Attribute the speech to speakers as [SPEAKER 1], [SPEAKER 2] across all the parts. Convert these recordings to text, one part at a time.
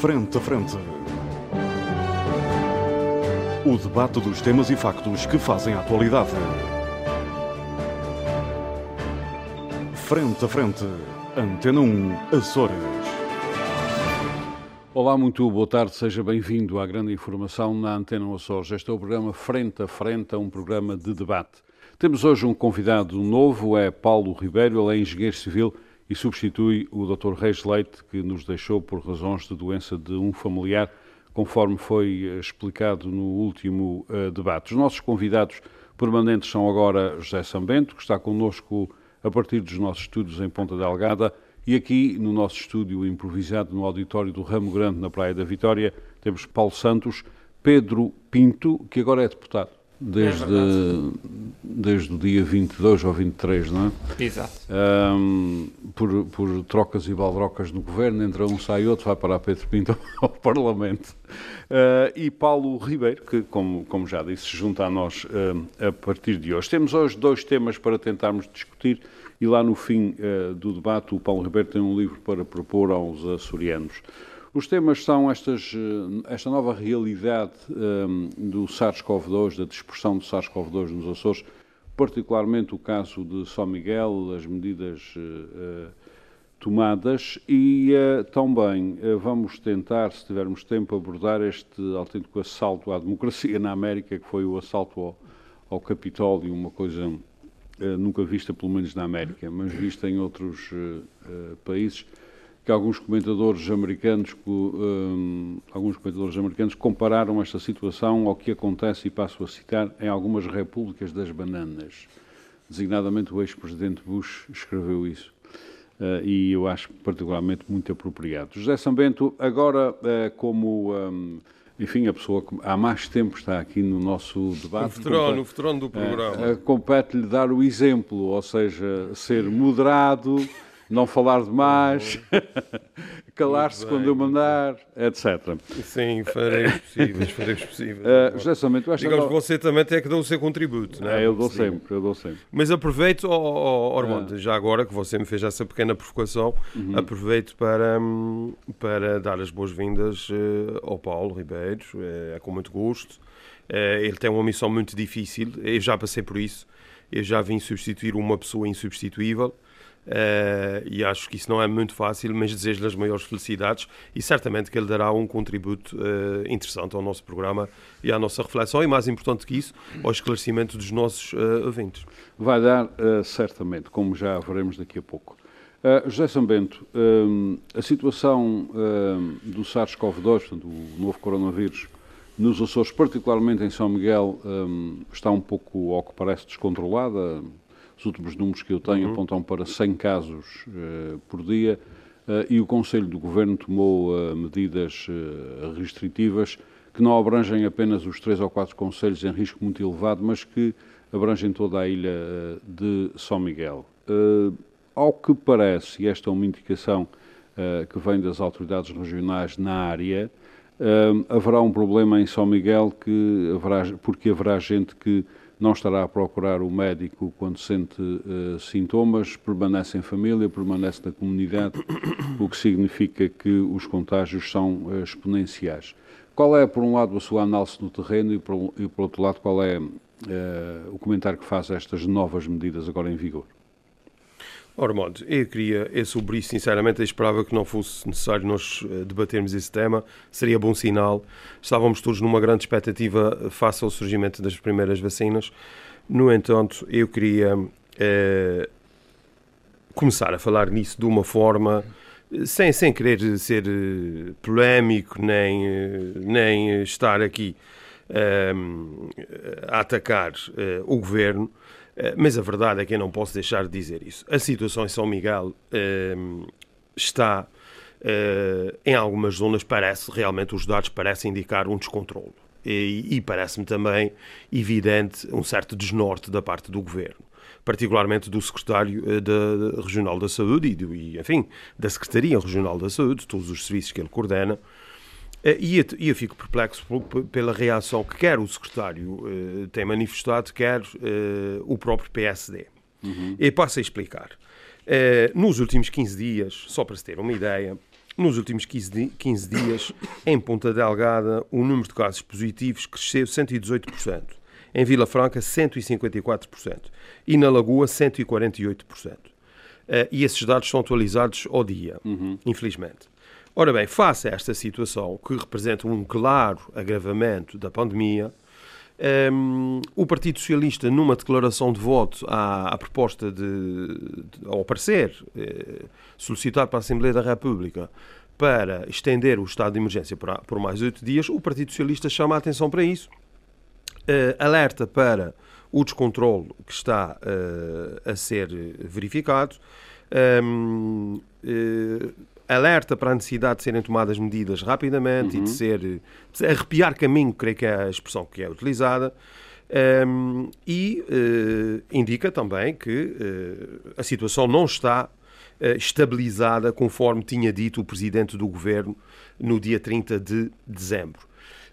[SPEAKER 1] Frente a Frente. O debate dos temas e factos que fazem a atualidade. Frente a Frente. Antena 1, Açores.
[SPEAKER 2] Olá, muito boa tarde, seja bem-vindo à grande informação na Antena Açores. Este é o programa Frente a Frente, um programa de debate. Temos hoje um convidado novo, é Paulo Ribeiro, ele é engenheiro civil e substitui o Dr. Reis Leite, que nos deixou por razões de doença de um familiar, conforme foi eh, explicado no último uh, debate. Os nossos convidados permanentes são agora José Sambento, que está connosco a partir dos nossos estúdios em Ponta Delgada, e aqui no nosso estúdio improvisado no auditório do Ramo Grande, na Praia da Vitória, temos Paulo Santos, Pedro Pinto, que agora é deputado desde, é desde o dia 22 ou 23, não
[SPEAKER 3] é? Exato.
[SPEAKER 2] Um, por, por trocas e baldrocas no governo, entra um, sai outro, vai para a Pedro Pinto ao Parlamento. Uh, e Paulo Ribeiro, que, como, como já disse, se junta a nós uh, a partir de hoje. Temos hoje dois temas para tentarmos discutir e lá no fim uh, do debate o Paulo Ribeiro tem um livro para propor aos açorianos. Os temas são estas, eh, esta nova realidade um, ehm, do SARS-CoV-2, da dispersão do SARS-CoV-2 nos Açores, particularmente o caso de São Miguel, as medidas uh, tomadas. E uh, também uh, vamos tentar, se tivermos tempo, abordar este autêntico assalto à democracia na América, que foi o assalto ao, ao Capitólio, uma coisa nunca vista, pelo menos na América, mas vista em outros países que alguns comentadores americanos, um, alguns comentadores americanos compararam esta situação ao que acontece, e passo a citar, em algumas repúblicas das bananas. Designadamente o ex-presidente Bush escreveu isso. Uh, e eu acho particularmente muito apropriado. José Sambento, agora uh, como... Um, enfim, a pessoa que há mais tempo está aqui no nosso debate.
[SPEAKER 3] O veterano, o veterano do programa.
[SPEAKER 2] Uh, Compete-lhe dar o exemplo, ou seja, ser moderado, não falar demais, calar-se quando eu mandar, etc.
[SPEAKER 3] Sim, farei os possíveis, farei os possíveis.
[SPEAKER 2] Uh, José Samento,
[SPEAKER 3] Digamos que você também tem que dar o seu contributo, não
[SPEAKER 2] é? é eu dou sempre, eu dou sempre.
[SPEAKER 3] Mas aproveito, oh, oh, Ormond, já agora que você me fez essa pequena provocação, uhum. aproveito para, hum, para dar as boas-vindas uh, ao Paulo Ribeiro, é, é com muito gosto. Ele tem uma missão muito difícil, eu já passei por isso, eu já vim substituir uma pessoa insubstituível, Uh, e acho que isso não é muito fácil, mas desejo-lhe as maiores felicidades e certamente que ele dará um contributo uh, interessante ao nosso programa e à nossa reflexão e, mais importante que isso, ao esclarecimento dos nossos uh, ouvintes.
[SPEAKER 2] Vai dar, certamente, como já veremos daqui a pouco. José Sambento, a situação do SARS-CoV-2, portanto, o novo coronavírus, nos Açores, particularmente em São Miguel, está um pouco, ao que parece, descontrolada os últimos números que eu tenho uhum. apontam para 100 casos uh, por dia uh, e o Conselho do Governo tomou uh, medidas restritivas que não abrangem apenas os três ou quatro conselhos em risco muito elevado, mas que abrangem toda a ilha de São Miguel. ao que parece, e esta é uma indicação que vem das autoridades regionais na área, haverá um problema em São Miguel que haverá, porque haverá gente que não estará a procurar o médico quando sente uh, sintomas, permanece em família, permanece na comunidade, o que significa que os contágios são uh, exponenciais. Qual é, por um lado, a sua análise no terreno e, por, e por outro lado, qual é uh, o comentário que faz a estas novas medidas agora em vigor?
[SPEAKER 3] Ormond, eu queria, eu sobre isso, sinceramente, eu esperava que não fosse necessário nós eh, debatermos esse tema, seria bom sinal. Estávamos todos numa grande expectativa face ao surgimento das primeiras vacinas. No entanto, eu queria eh, começar a falar nisso de uma forma sem, sem querer ser eh, polémico, nem, nem estar aqui a atacar o governo, eh, mas a verdade é que eu não posso deixar de dizer isso. A situação em São Miguel ehm, está, uh, em algumas zonas, parece, realmente os dados parecem indicar um descontrole. E, e parece-me também evidente um certo desnorte da parte do governo particularmente do secretário uh, da, Regional da Saúde e, do, e, enfim, da Secretaria Regional da Saúde, todos os serviços que ele coordena, eh, e eu, eu fico perplexo pela reação que quer o secretário uh, tem manifestado, quer uh, o próprio PSD. Uhum. E passo a explicar. Nos últimos 15 dias, só para se ter uma ideia, nos últimos 15, 15 dias, em Ponta Delgada, o número de casos positivos cresceu 118%. Em Vila Franca, 154%. E na Lagoa, 148%. Uh, e esses dados são atualizados ao dia, uhum. infelizmente. Ora bem, face a esta situação, que representa um claro agravamento da pandemia, um, o Partido Socialista, numa declaração de voto à, à proposta de, de, ao parecer eh, solicitado para a Assembleia da República para estender o estado de emergência por, por mais oito dias, o Partido Socialista chama a atenção para isso, eh, alerta para o descontrole que está eh, a ser verificado, um, alerta para a necessidade de serem tomadas medidas rapidamente uhum. e de ser de arrepiar caminho, creio que é a expressão que é utilizada. Um, e uh, indica também que uh, a situação não está uh, estabilizada conforme tinha dito o presidente do governo no dia 30 de dezembro.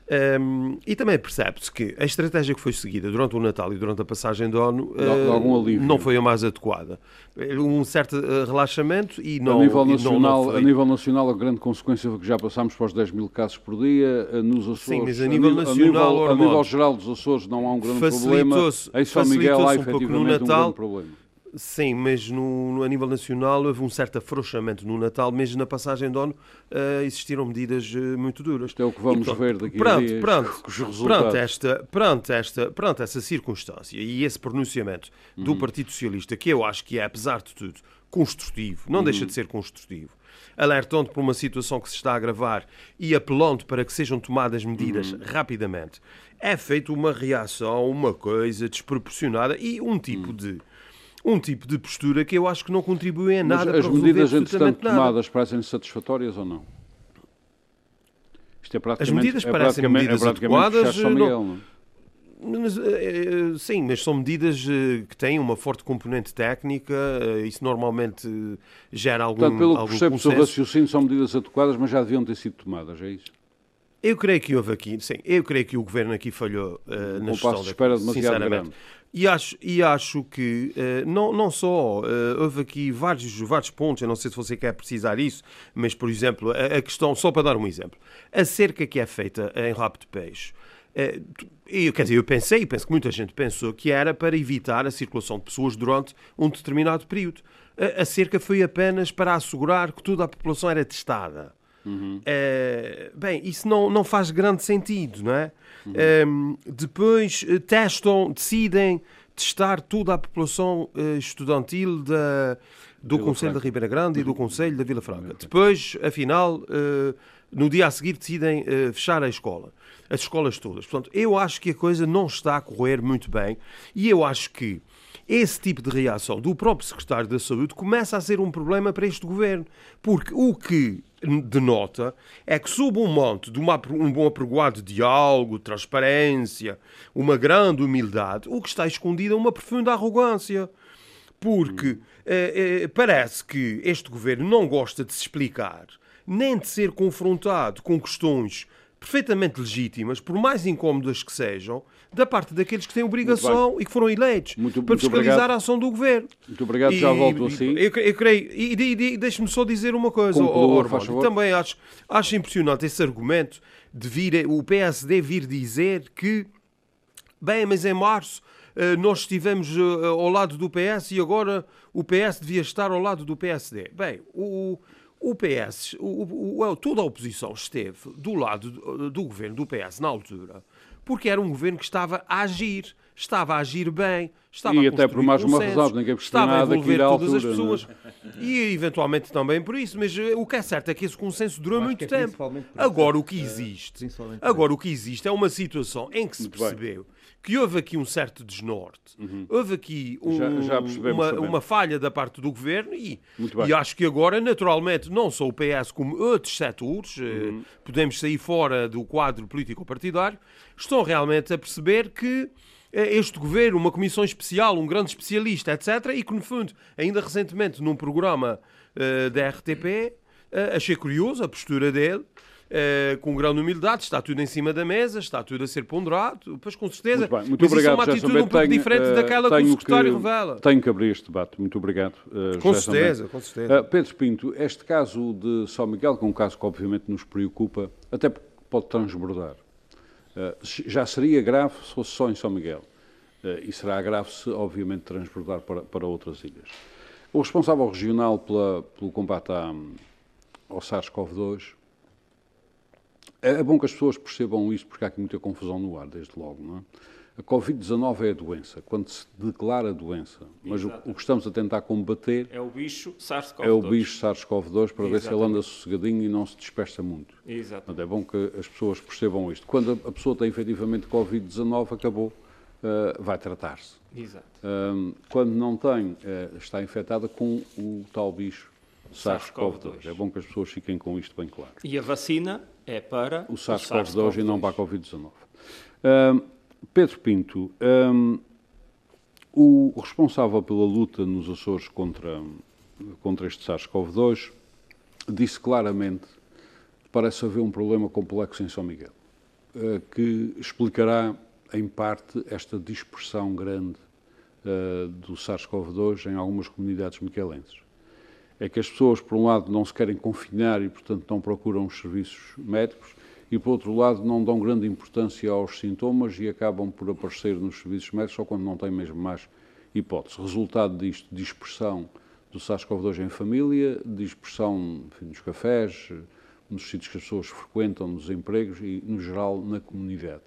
[SPEAKER 3] Um, e também percebe-se que a estratégia que foi seguida durante o Natal e durante a passagem do ano uh, não foi a mais adequada. Um certo uh, relaxamento e não.
[SPEAKER 2] A nível, nacional, não, não a nível nacional, a grande consequência foi que já passámos para os 10 mil casos por dia uh, nos Açores.
[SPEAKER 3] Sim, mas a nível, a nacional.
[SPEAKER 2] A nível, a nível geral dos Açores não há um grande problema. Em São Miguel há um efetivamente um grande problema.
[SPEAKER 3] Sim, mas no, no, a nível nacional houve um certo afrouxamento no Natal, mesmo na passagem de ano uh, existiram medidas uh, muito duras.
[SPEAKER 2] Isto é o que vamos
[SPEAKER 3] e,
[SPEAKER 2] ver daqui
[SPEAKER 3] pronto,
[SPEAKER 2] a dias,
[SPEAKER 3] pronto, com os resultados. Pronto, esta, pronto, esta, pronto, essa circunstância e esse pronunciamento uhum. do Partido Socialista, que eu acho que é, apesar de tudo, construtivo, não uhum. deixa de ser construtivo, alertando para uma situação que se está a agravar e apelando para que sejam tomadas medidas uhum. rapidamente, é feita uma reação, uma coisa desproporcionada e um tipo uhum. de um tipo de postura que eu acho que não contribui em nada
[SPEAKER 2] Mas as para medidas, entretanto, tomadas parecem satisfatórias ou não?
[SPEAKER 3] Isto é praticamente, as medidas é parecem é medidas é adequadas. São Miguel, não? não? Mas, eh, eh, sim, mas são medidas eh, que têm uma forte componente técnica, isso normalmente gera algum
[SPEAKER 2] Portanto, pelo
[SPEAKER 3] que
[SPEAKER 2] percebo, o raciocínio são medidas adequadas, mas já deviam ter sido tomadas, é isso?
[SPEAKER 3] Eu creio que houve aqui, sim, eu creio que o governo aqui falhou uh, na um gestão
[SPEAKER 2] passo de espera demasiado sinceramente. Grande.
[SPEAKER 3] E acho, e acho que uh, não, não só uh, houve aqui vários, vários pontos, eu não sei se você quer precisar isso, mas, por exemplo, a, a questão, só para dar um exemplo, a cerca que é feita em Rabo de Peixe. Eu, quer dizer, eu pensei, e penso que muita gente pensou, que era para evitar a circulação de pessoas durante um determinado período. A cerca foi apenas para assegurar que toda a população era testada. Uhum. bem, isso não, não faz grande sentido, não é? Uhum. Um, depois eh, testam, decidem testar toda a população uh, estudantil da, do Vila Conselho Franca. da Ribeira Grande e do Conselho da Vila Franca. Depois, afinal, no dia a seguir decidem fechar a escola, as escolas todas. Portanto, eu acho que a coisa não está a correr muito bem e eu acho que esse tipo de reação do próprio secretário da Saúde começa a ser um problema para este governo, porque o que denota é que, sob um monte de uma, um bom apregoado diálogo, transparência, uma grande humildade, o que está escondido é uma profunda arrogância. Porque eh, eh, parece que este governo não gosta de se explicar, nem de ser confrontado com questões perfeitamente legítimas, por mais incómodas que sejam, da parte daqueles que têm obrigação e que foram eleitos muito, para fiscalizar obrigado. a ação do governo.
[SPEAKER 2] Muito obrigado, e, já volto assim.
[SPEAKER 3] Eu, eu creio, e, e, e deixe-me só dizer uma coisa, Conclua, oh, também acho, acho impressionante esse argumento de vir o PSD vir dizer que, bem, mas em março eh, nós estivemos eh, ao lado do PS e agora o PS devia estar ao lado do PSD. Bem, o, o PS, o, o, toda a oposição esteve do lado do, do governo do PS na altura porque era um governo que estava a agir, estava a agir bem, estava
[SPEAKER 2] e a até por mais uma razão, ninguém
[SPEAKER 3] estava a envolver todas as é? pessoas e eventualmente também por isso, mas eh, o que é certo é que esse consenso durou muito é tempo. Agora o que existe, agora o que existe é uma situação em que se percebeu que houve aqui um certo desnorte, uhum. houve aqui um, já, já uma, uma, falha da parte do governo e, e, acho que agora, naturalmente, não só o PS como outros setores, eh, uhum. podemos sair fora do quadro político-partidário, estão realmente a perceber que eh, este governo, uma comissão especial, um grande especialista, etc., e que, no fundo, ainda recentemente, num programa uh, da RTP, uh, achei curioso a postura dele, uh, com grande humildade, está tudo em cima da mesa, está tudo a ser ponderado, pois com certeza.
[SPEAKER 2] Muito, bem, muito
[SPEAKER 3] mas
[SPEAKER 2] obrigado,
[SPEAKER 3] isso é uma atitude um pouco
[SPEAKER 2] tenho,
[SPEAKER 3] diferente
[SPEAKER 2] uh,
[SPEAKER 3] daquela que o secretário
[SPEAKER 2] que,
[SPEAKER 3] revela.
[SPEAKER 2] Tenho que abrir este debate. Muito obrigado. Uh,
[SPEAKER 3] com certeza, com certeza.
[SPEAKER 2] Pedro Pinto, este caso de São Miguel, que é um caso que obviamente nos preocupa, até porque pode transbordar. já seria grave se fosse só em São Miguel. e será grave se, obviamente, transbordar para, para outras ilhas. O responsável regional pela, pelo combate à, ao SARS-CoV-2 é, é bom que as pessoas percebam isto, porque há aqui muita confusão no ar, desde logo. Não é? A Covid-19 é a doença, quando se declara doença. Mas o, o, que estamos a tentar combater
[SPEAKER 4] é o bicho SARS-CoV-2.
[SPEAKER 2] É o bicho SARS-CoV-2 para Exatamente. ver se ele anda sossegadinho e não se dispersa muito.
[SPEAKER 4] Exatamente.
[SPEAKER 2] é bom que as pessoas percebam isto. Quando a pessoa tem efetivamente Covid-19, acabou, uh, vai tratar-se.
[SPEAKER 4] Exato.
[SPEAKER 2] Quando não tem, uh, está infectada com o tal bicho SARS-CoV-2. É bom que as pessoas fiquem com isto bem claro.
[SPEAKER 4] E a vacina é para
[SPEAKER 2] o SARS-CoV-2 SARS e não para a Covid-19. Um, Pedro Pinto, um, o responsável pela luta nos Açores contra, contra este SARS-CoV-2 disse claramente que parece haver um problema complexo em São Miguel, uh, que explicará, em parte, esta dispersão grande uh, do SARS-CoV-2 em algumas comunidades miquelenses é que as pessoas, por um lado, não se querem confinar e, portanto, não procuram os serviços médicos, e, por outro lado, não dão grande importância aos sintomas e acabam por aparecer nos serviços médicos só quando não têm mesmo mais hipótese. Resultado disto, dispersão do SARS-CoV-2 em família, dispersão enfim, nos cafés, nos sítios que as pessoas frequentam, nos empregos e, no geral, na comunidade.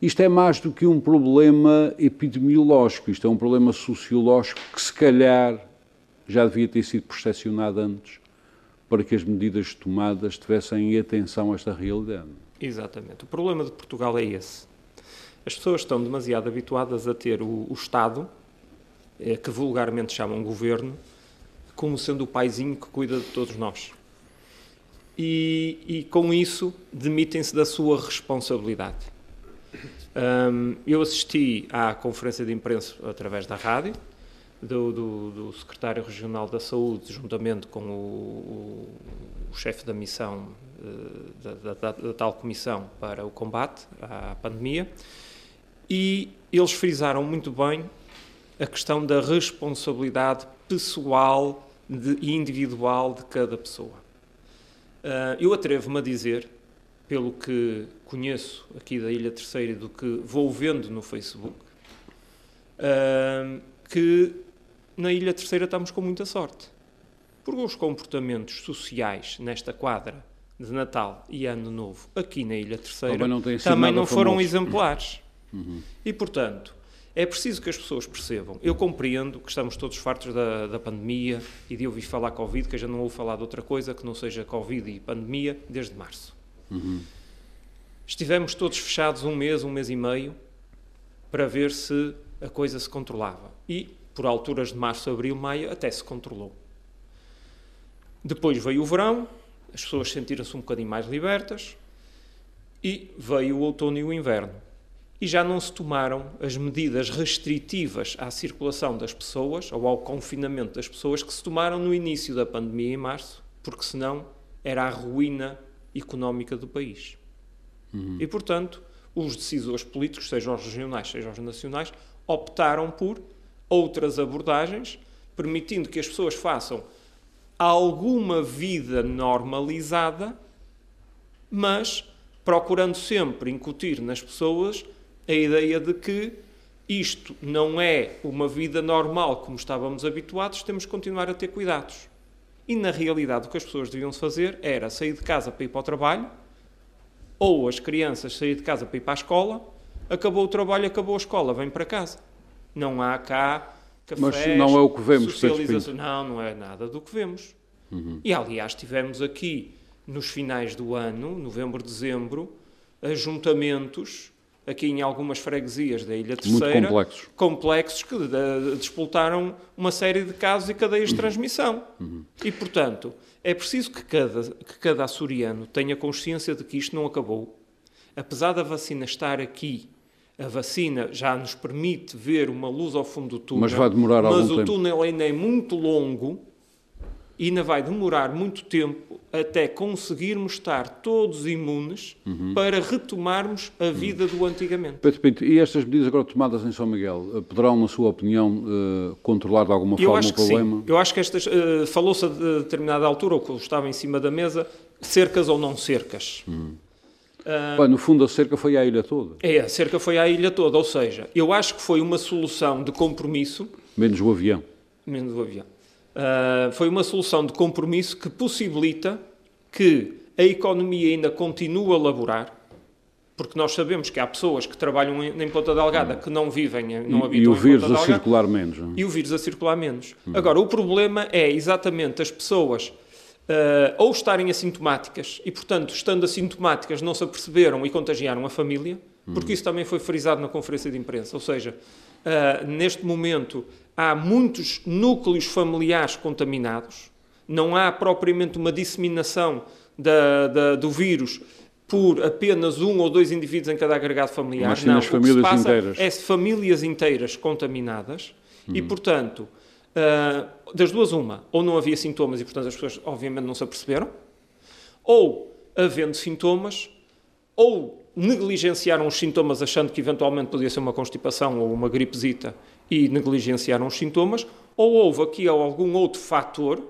[SPEAKER 2] Isto é mais do que um problema epidemiológico, isto é um problema sociológico que, se calhar, já devia ter sido percepcionado antes para que as medidas tomadas tivessem atenção a esta realidade.
[SPEAKER 4] Exatamente. O problema de Portugal é esse. As pessoas estão demasiado habituadas a ter o, o Estado, é, que vulgarmente chamam governo, como sendo o paizinho que cuida de todos nós. E, e com isso demitem-se da sua responsabilidade. Um, eu assisti à conferência de imprensa através da rádio, do, do, do, secretário regional da saúde, juntamente com o, o, o chefe da missão, eh, da, da, da, tal comissão para o combate à pandemia, e eles frisaram muito bem a questão da responsabilidade pessoal e individual de cada pessoa. Uh, eu atrevo-me a dizer, pelo que conheço aqui da Ilha Terceira e do que vou vendo no Facebook, uh, que na Ilha Terceira estamos com muita sorte. Porque os comportamentos sociais nesta quadra de Natal e Ano Novo aqui na Ilha Terceira também não, também não foram exemplares. Uhum. E, portanto, é preciso que as pessoas percebam. Eu compreendo que estamos todos fartos da, da pandemia e de ouvir falar Covid, que eu já não ouvo falar de outra coisa que não seja Covid e pandemia desde março. Uhum. Estivemos todos fechados um mês, um mês e meio, para ver se a coisa se controlava. E por alturas de março, abril, maio, até se controlou. Depois veio o verão, as pessoas sentiram-se um bocadinho mais libertas, e veio o outono e o inverno. E já não se tomaram as medidas restritivas à circulação das pessoas ou ao confinamento das pessoas que se tomaram no início da pandemia em março, porque senão era a ruína económica do país. Uhum. E, portanto, os decisores políticos, sejam os regionais, sejam os nacionais, optaram por outras abordagens, permitindo que as pessoas façam alguma vida normalizada, mas procurando sempre incutir nas pessoas a ideia de que isto não é uma vida normal como estávamos habituados, temos que continuar a ter cuidados. E na realidade o que as pessoas deviam fazer era sair de casa para ir para o trabalho, ou as crianças sair de casa para ir para a escola, acabou o trabalho, acabou a escola, vem para casa. Não há cá cafés,
[SPEAKER 2] Mas não é o que vemos,
[SPEAKER 4] socialização. Não, não é nada do que vemos. Uhum. E aliás, tivemos aqui nos finais do ano, novembro, dezembro, ajuntamentos aqui em algumas freguesias da Ilha Terceira,
[SPEAKER 2] Muito complexos,
[SPEAKER 4] complexos que disputaram uma série de casos e cadeias de uhum. transmissão. Uhum. E, portanto, é preciso que cada, que cada açoriano tenha consciência de que isto não acabou. Apesar da vacina estar aqui a vacina já nos permite ver uma luz ao fundo do túnel.
[SPEAKER 2] Mas vai demorar
[SPEAKER 4] algum
[SPEAKER 2] tempo.
[SPEAKER 4] Mas o túnel ainda é muito longo e ainda vai demorar muito tempo até conseguirmos estar todos imunes uhum. para retomarmos a vida uhum. do antigamente.
[SPEAKER 2] Pedro Pinto, e estas medidas agora tomadas em São Miguel eh, poderão, na sua opinião, uh, controlar de alguma forma o problema?
[SPEAKER 4] Sim. Eu acho que estas. Uh, Falou-se a determinada altura, ou estava em cima da mesa, cercas ou não cercas.
[SPEAKER 2] Uhum. Uh, Bem, no fundo, a cerca foi à ilha toda.
[SPEAKER 4] É, a cerca foi à ilha toda, ou seja, eu acho que foi uma solução de compromisso.
[SPEAKER 2] Menos o avião.
[SPEAKER 4] Menos o avião Uh, foi uma solução de compromisso que possibilita que a economia ainda continue a laborar, porque nós sabemos que há pessoas que trabalham em, em Ponta Delgada que não vivem, não habitam
[SPEAKER 2] E o vírus a circular menos.
[SPEAKER 4] Não? É? E o vírus a circular menos. Hum. Agora, o problema é exatamente as pessoas uh, ou estarem assintomáticas e, portanto, estando assintomáticas, não se aperceberam e contagiaram a família, porque isso também foi frisado na conferência de imprensa. Ou seja, uh, neste momento há muitos núcleos familiares contaminados, não há propriamente uma disseminação da, da, do vírus por apenas um ou dois indivíduos em cada agregado familiar.
[SPEAKER 2] Mas sim não, famílias inteiras.
[SPEAKER 4] É famílias inteiras contaminadas hum. e, portanto, uh, das duas uma, ou não havia sintomas e, portanto, as pessoas obviamente não se aperceberam, ou, havendo sintomas, ou negligenciaram os sintomas achando que eventualmente podia ser uma constipação ou uma gripezita e negligenciaram os sintomas, ou houve aqui algum outro fator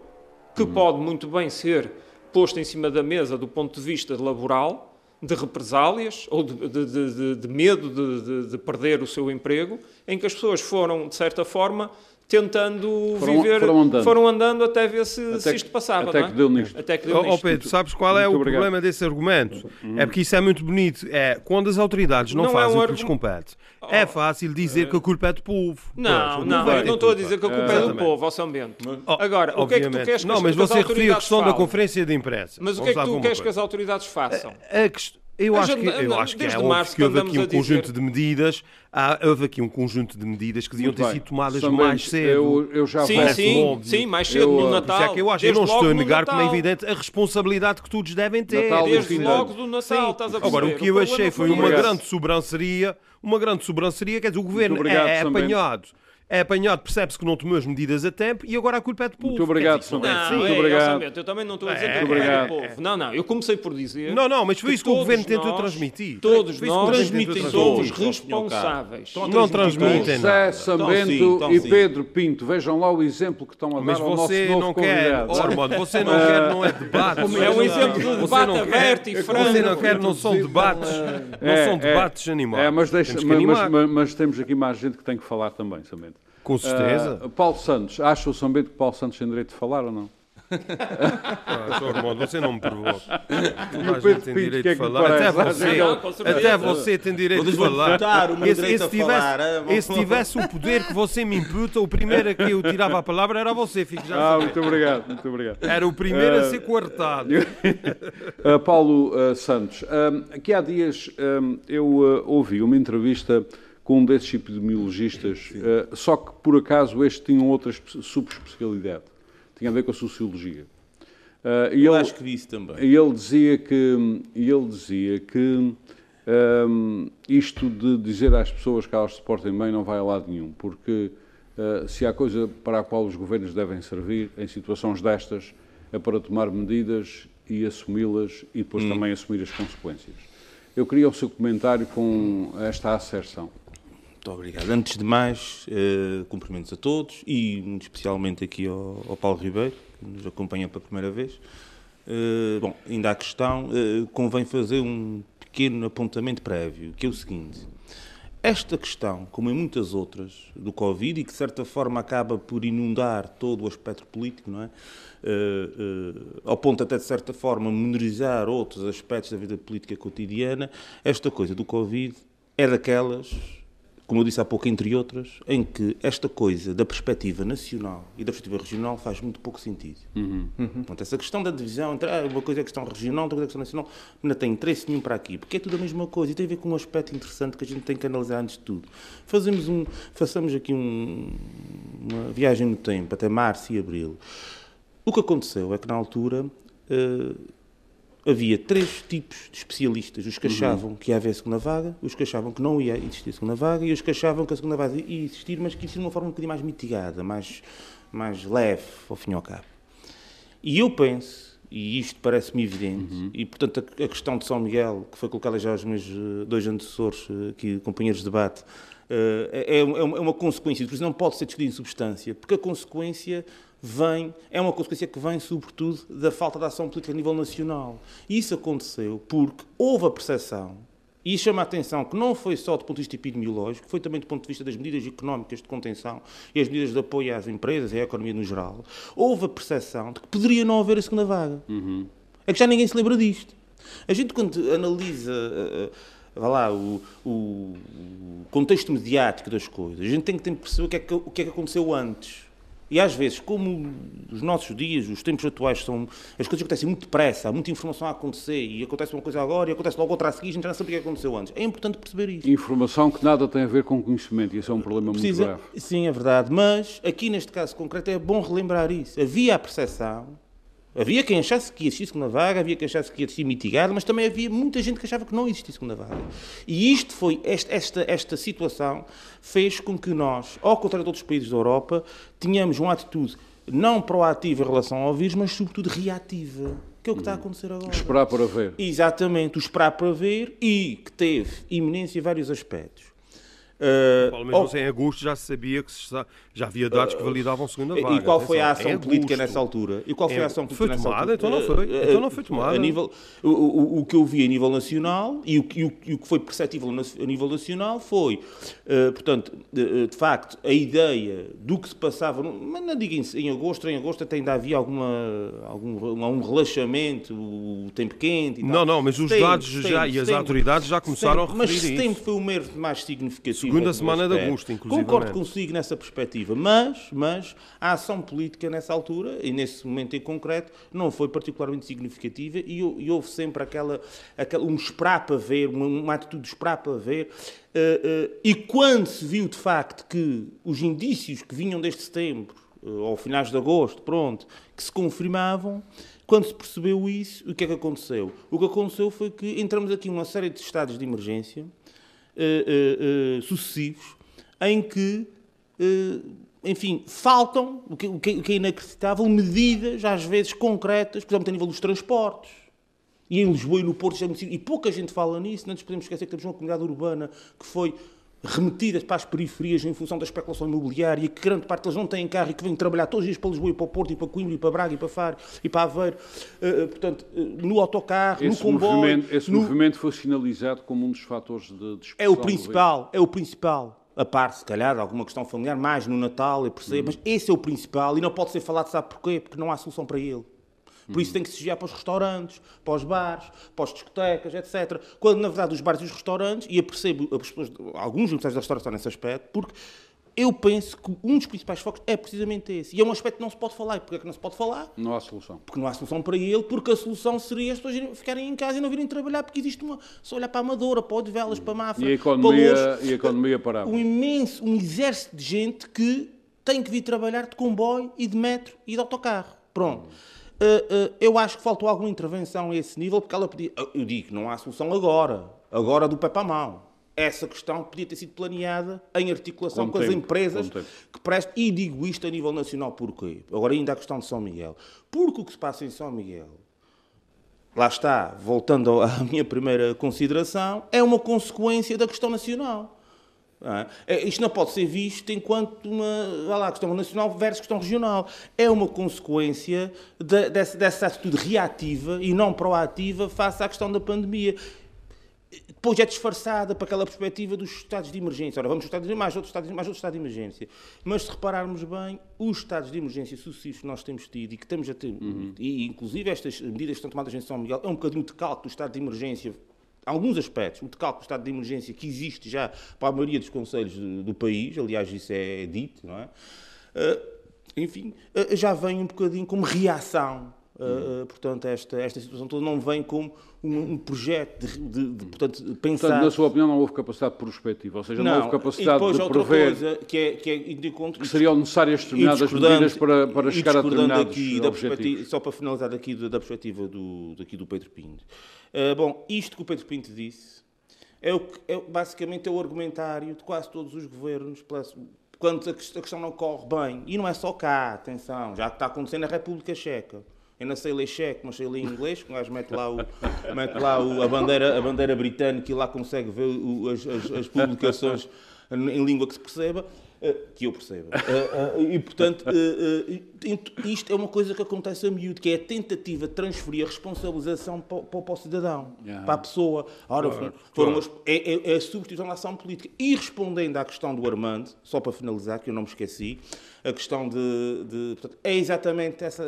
[SPEAKER 4] que uhum. pode muito bem ser posto em cima da mesa do ponto de vista laboral, de represálias ou de, de, de, de medo de, perder o seu emprego, em que as pessoas foram, de certa forma, tentando foram, viver, foram andando. foram andando. até ver se, até se isto passava.
[SPEAKER 2] Até,
[SPEAKER 4] é?
[SPEAKER 2] que deu nisto.
[SPEAKER 3] Até que deu nisto. Oh, Pedro, sabes qual é muito o obrigado. problema desse argumento? Uhum. É porque isso é muito bonito. É quando as autoridades não, não fazem é um o que lhes compete. Oh. É fácil dizer que a culpa é do povo.
[SPEAKER 4] Não, pois, não, não, não estou a dizer que a culpa é, é do povo, ó São Bento. Oh, Agora, o que é que tu queres que
[SPEAKER 3] Não, mas você referiu a questão da conferência de imprensa.
[SPEAKER 4] Mas o que é que tu queres que as autoridades façam?
[SPEAKER 3] A questão eu acho que, eu acho que é óbvio que houve aqui um conjunto de medidas, há, houve aqui um conjunto de medidas que deviam ter sido tomadas mais cedo.
[SPEAKER 2] Eu, eu já
[SPEAKER 4] sim, sim, sim, mais cedo eu, no Natal.
[SPEAKER 3] É que eu acho, eu não estou a negar, como é evidente, a responsabilidade que todos devem ter.
[SPEAKER 4] Natal desde logo do Natal, estás a
[SPEAKER 3] Agora, o que eu achei foi uma grande sobranceria, uma grande sobranceria, quer dizer, o governo é, é apanhado é apanhado, percebe-se que não tomou as medidas a tempo e agora a culpa é do povo.
[SPEAKER 2] Muito obrigado, Sr.
[SPEAKER 4] Não, Muito é, obrigado. eu também não estou a dizer é, que a culpa é do povo. Não, não, eu comecei por dizer...
[SPEAKER 3] Não, não, mas foi isso que o Governo tentou transmitir.
[SPEAKER 4] Todos nós transmitem somos responsáveis.
[SPEAKER 3] Não transmitem
[SPEAKER 2] nada. José Sambento e Pedro Pinto, vejam lá o exemplo que estão a dar ao nosso novo não quer,
[SPEAKER 3] Ormond, você não quer, não é debate.
[SPEAKER 4] É um exemplo de debate aberto e franco.
[SPEAKER 3] Você não quer, não são debates, não são é, debates animais.
[SPEAKER 2] É, mas temos aqui mais gente que tem que falar também, Sambento.
[SPEAKER 3] Com certeza.
[SPEAKER 2] Uh, Paulo Santos, acha o São Bento que Paulo Santos tem direito de falar ou não?
[SPEAKER 3] ah, você não me provoca. Gente tem direito de falar. Até você, até você tem direito de falar.
[SPEAKER 5] Esse, se tivesse,
[SPEAKER 3] é tivesse o poder que você me imputa, o primeiro a que eu tirava a palavra era você, fico já
[SPEAKER 2] Ah, muito obrigado, muito obrigado.
[SPEAKER 3] Era o primeiro uh, a ser coartado.
[SPEAKER 2] uh, Paulo uh, Santos, aqui há dias eu ouvi uma entrevista com um desses epidemiologistas, uh, só que por acaso este tinha outra subespecialidade, tinha a ver com a sociologia.
[SPEAKER 5] Uh, e Eu ele, acho que vi isso também.
[SPEAKER 2] E ele dizia que, ele dizia que um, ehm, isto de dizer às pessoas que elas se portem bem não vai a lado nenhum, porque uh, se há coisa para a qual os governos devem servir em situações destas é para tomar medidas e assumi-las e depois hum. também assumir as consequências. Eu queria o seu comentário com esta asserção.
[SPEAKER 5] Muito obrigado. Antes de mais, uh, cumprimentos a todos e especialmente aqui ao, ao, Paulo Ribeiro, que nos acompanha pela primeira vez. Uh, bom, ainda há questão, uh, convém fazer um pequeno apontamento prévio, que é o seguinte. Esta questão, como em muitas outras do Covid, e que de certa forma acaba por inundar todo o aspecto político, não é? Uh, uh, ao ponto até de certa forma menorizar outros aspectos da vida política cotidiana, esta coisa do Covid é daquelas como eu disse há pouco, entre outras, em que esta coisa da perspectiva nacional e da perspectiva regional faz muito pouco sentido. Uhum. Uhum. Portanto, essa questão da divisão entre ah, uma coisa é questão regional, outra coisa é questão nacional, não tem interesse nenhum para aqui, porque é tudo a mesma coisa e tem a ver com um aspecto interessante que a gente tem que analisar antes de tudo. Fazemos um, façamos aqui um, uma viagem no tempo, até março e abril. O que aconteceu é que, na altura, uh, havia três tipos de especialistas: os que uhum. achavam uhum. que ia haver segunda vaga, os que achavam que não ia existir segunda vaga e os que achavam que a segunda vaga ia existir, mas que ia de uma forma um bocadinho mais mitigada, mais, mais leve, ao fim e ao cabo. E eu penso, e isto parece-me evidente, uhum. e portanto a, a, questão de São Miguel, que foi colocada já aos meus eh, dois antecessores, eh, aqui, companheiros de debate, uh, é, é, uma consequência, por isso não pode ser discutido em substância, porque a consequência vem, é uma consequência que vem sobretudo da falta de ação política a nível nacional. E isso aconteceu porque houve a percepção e chama a atenção que não foi só do ponto de vista epidemiológico, foi também do ponto de vista das medidas económicas de contenção e as medidas de apoio às empresas e à economia no geral. Houve a percepção de que poderia não haver a segunda vaga. Uhum. É que já ninguém se lembra disto. A gente, quando analisa uh, vá lá, o, o, contexto mediático das coisas, a gente tem que perceber o que, é que, o que é que aconteceu antes. E às vezes, como os nossos dias, os tempos atuais são. As coisas acontecem muito depressa, há muita informação a acontecer e acontece uma coisa agora e acontece logo outra a seguir, a gente já não sabe o que aconteceu antes. É importante perceber isso.
[SPEAKER 2] Informação que nada tem a ver com conhecimento, e isso é um problema Precisa, muito grave.
[SPEAKER 5] Sim, é verdade. Mas aqui neste caso concreto é bom relembrar isso. Havia a percepção Havia quem achasse que ia existir segunda vaga, havia quem achasse que ia existir mitigada, mas também havia muita gente que achava que não existia segunda vaga. E isto foi, esta, esta, esta situação fez com que nós, ao contrário de outros países da Europa, tenhamos uma atitude não proativa em relação ao vírus, mas sobretudo reativa. Que é o que está a acontecer agora.
[SPEAKER 2] Esperar para ver.
[SPEAKER 5] Exatamente, o esperar para ver e que teve iminência em vários aspectos.
[SPEAKER 3] Uh, Paulo, mesmo oh, em agosto já se sabia que se, já havia dados que validavam a segunda vaga.
[SPEAKER 5] E qual foi a ação política nessa altura? E qual foi a ação política
[SPEAKER 3] foi tomada,
[SPEAKER 5] Então
[SPEAKER 3] não foi. Uh, então não foi tomada.
[SPEAKER 5] A nível, o, o, o, que eu vi a nível nacional e o, e o, e o que foi perceptível a nível nacional foi, uh, portanto, de, de, facto, a ideia do que se passava, mas não digo em, agosto, em agosto até ainda havia alguma, algum um relaxamento, o tempo quente e
[SPEAKER 3] Não, tal. não, mas os setembro, dados já setembro, e as autoridades já começaram a referir
[SPEAKER 5] Mas setembro foi o mês mais significativo
[SPEAKER 3] Segunda semana de agosto, inclusive.
[SPEAKER 5] Concordo consigo nessa perspectiva, mas, mas a ação política nessa altura, e nesse momento em concreto, não foi particularmente significativa e, e houve sempre aquela, aquela, um esperar para ver, uma, uma atitude de esperar para ver. Uh, uh, e quando se viu de facto que os indícios que vinham desde setembro, uh, ou finais de agosto, pronto, que se confirmavam, quando se percebeu isso, o que é que aconteceu? O que aconteceu foi que entramos aqui numa série de estados de emergência uh, uh, sucessivos em que, enfim, faltam, o que, o que é inacreditável, medidas, às vezes concretas, por exemplo, a nível dos transportes. E em Lisboa e no Porto, e pouca gente fala nisso, não nos podemos esquecer que temos uma comunidade urbana que foi remetidas para as periferias em função da especulação imobiliária e que grande parte deles não têm carro e que vêm trabalhar todos os dias para Lisboa e para o Porto e para Coimbra e para Braga e para Faro e para Aveiro, uh, portanto, uh, no autocarro, esse no comboio...
[SPEAKER 2] Movimento, esse no... movimento foi sinalizado como um dos fatores de discussão.
[SPEAKER 5] É o principal, é o principal. A parte, se calhar, de alguma questão familiar, mais no Natal, eu percebo, hum. mas esse é o principal e não pode ser falado, sabe porquê? Porque não há solução para ele. Por isso tem que se desviar para os restaurantes, para os bares, para as discotecas, etc. Quando, na verdade, os bares e os restaurantes, e eu percebo, as pessoas, alguns empresários da restauração nesse aspecto, porque eu penso que um dos principais focos é precisamente esse. E é um aspecto que não se pode falar. E porquê é que não se pode falar?
[SPEAKER 2] Não há solução.
[SPEAKER 5] Porque não há solução para ele, porque a solução seria as pessoas ficarem em casa e não virem trabalhar, porque existe uma. Só olhar para a Amadora, para o de Velas, para a Mafra,
[SPEAKER 2] e a economia, para E a economia parava.
[SPEAKER 5] Um imenso, um exército de gente que tem que vir trabalhar de comboio e de metro e de autocarro. Pronto. Uh, uh, eu acho que faltou alguma intervenção a esse nível, porque ela podia. Eu digo, não há solução agora, agora do pé para a mão. Essa questão podia ter sido planeada em articulação com, com as empresas que prestam. E digo isto a nível nacional, porquê? Agora, ainda a questão de São Miguel. Porque o que se passa em São Miguel, lá está, voltando à minha primeira consideração, é uma consequência da questão nacional. É? Isto não pode ser visto enquanto uma lá, questão nacional versus questão regional. É uma consequência de, dessa, dessa atitude reativa e não proativa face à questão da pandemia. Depois é disfarçada para aquela perspectiva dos estados de emergência. Ora, vamos os estados de mais outros estados, mais outros estados de emergência. Mas se repararmos bem, os estados de emergência sucessivos que nós temos tido e que estamos a ter, uhum. e inclusive estas medidas que estão tomadas em São Miguel, é um bocadinho de cálculo do estado de emergência alguns aspectos, o decálculo do estado de emergência que existe já para a maioria dos conselhos do, do país, aliás, isso é dito, não é? Uh, enfim, uh, já vem um bocadinho como reação. Uh, portanto, esta, esta situação toda não vem como um, um projeto de, de, de, portanto, pensar...
[SPEAKER 2] Portanto, na sua opinião, não houve capacidade prospectiva, ou seja, não, não houve capacidade de prever coisa
[SPEAKER 5] que, é, que, é,
[SPEAKER 2] que seriam necessárias determinadas medidas para, para chegar a determinados aqui,
[SPEAKER 5] objetivos. Só para finalizar aqui da, da perspectiva do, daqui do Pedro Pinto. Uh, bom, isto que o Pedro Pinto disse é, o que, é basicamente é o argumentário de quase todos os governos quando a questão não corre bem. E não é só cá, atenção, já está acontecendo na República Checa. Eu não sei ler cheque, mas sei ler inglês. O gajo mete lá, o, mete lá o, a, bandeira, a bandeira britânica e lá consegue ver o, as, as, as publicações em língua que se perceba. Eh, que eu perceba. Uh, uh, e, portanto, isto é uma coisa que acontece a miúdo, que é a tentativa de transferir a responsabilização para, para, o cidadão, yeah. para a pessoa. Ora, claro, foram claro. As, é, é, é, a substituição da ação política. E respondendo à questão do Armando, só para finalizar, que eu não me esqueci, a questão de... de portanto, é exatamente essa,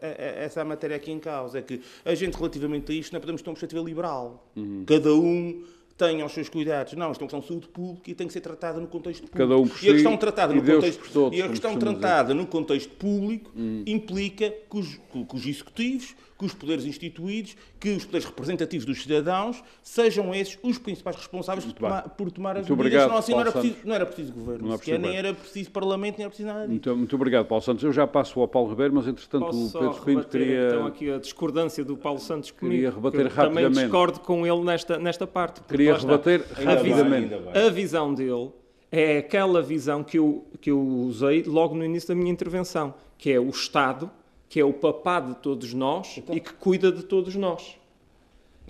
[SPEAKER 5] essa a matéria aqui em causa, é que a gente, relativamente a isto, não podemos ter uma perspectiva liberal. Uhum. Cada um tenham os seus cuidados. Não, isto é uma questão de saúde pública e tem que ser tratada no contexto público.
[SPEAKER 2] Cada um por si,
[SPEAKER 5] e a questão tratada no contexto, todos, e a questão tratada no contexto público hum. implica que os, que os executivos que os poderes instituídos, que os poderes representativos dos cidadãos sejam esses os principais responsáveis por, toma, por tomar as
[SPEAKER 2] muito medidas. Obrigado,
[SPEAKER 5] não, assim, não, era preciso, não era preciso governo, não sequer, nem era preciso parlamento, nem era preciso nada disso.
[SPEAKER 2] Muito, muito obrigado, Paulo Santos. Eu já passo ao Paulo Ribeiro, mas entretanto
[SPEAKER 4] Posso
[SPEAKER 2] o Pedro Pinto queria...
[SPEAKER 4] Então aqui a discordância do Paulo Santos comigo.
[SPEAKER 2] Queria rebater rapidamente.
[SPEAKER 4] Também discordo com ele nesta, nesta parte.
[SPEAKER 2] Queria rebater rapidamente.
[SPEAKER 4] A visão dele é aquela visão que eu, que eu usei logo no início da minha intervenção, que é o Estado que é o papá de todos nós então... e que cuida de todos nós.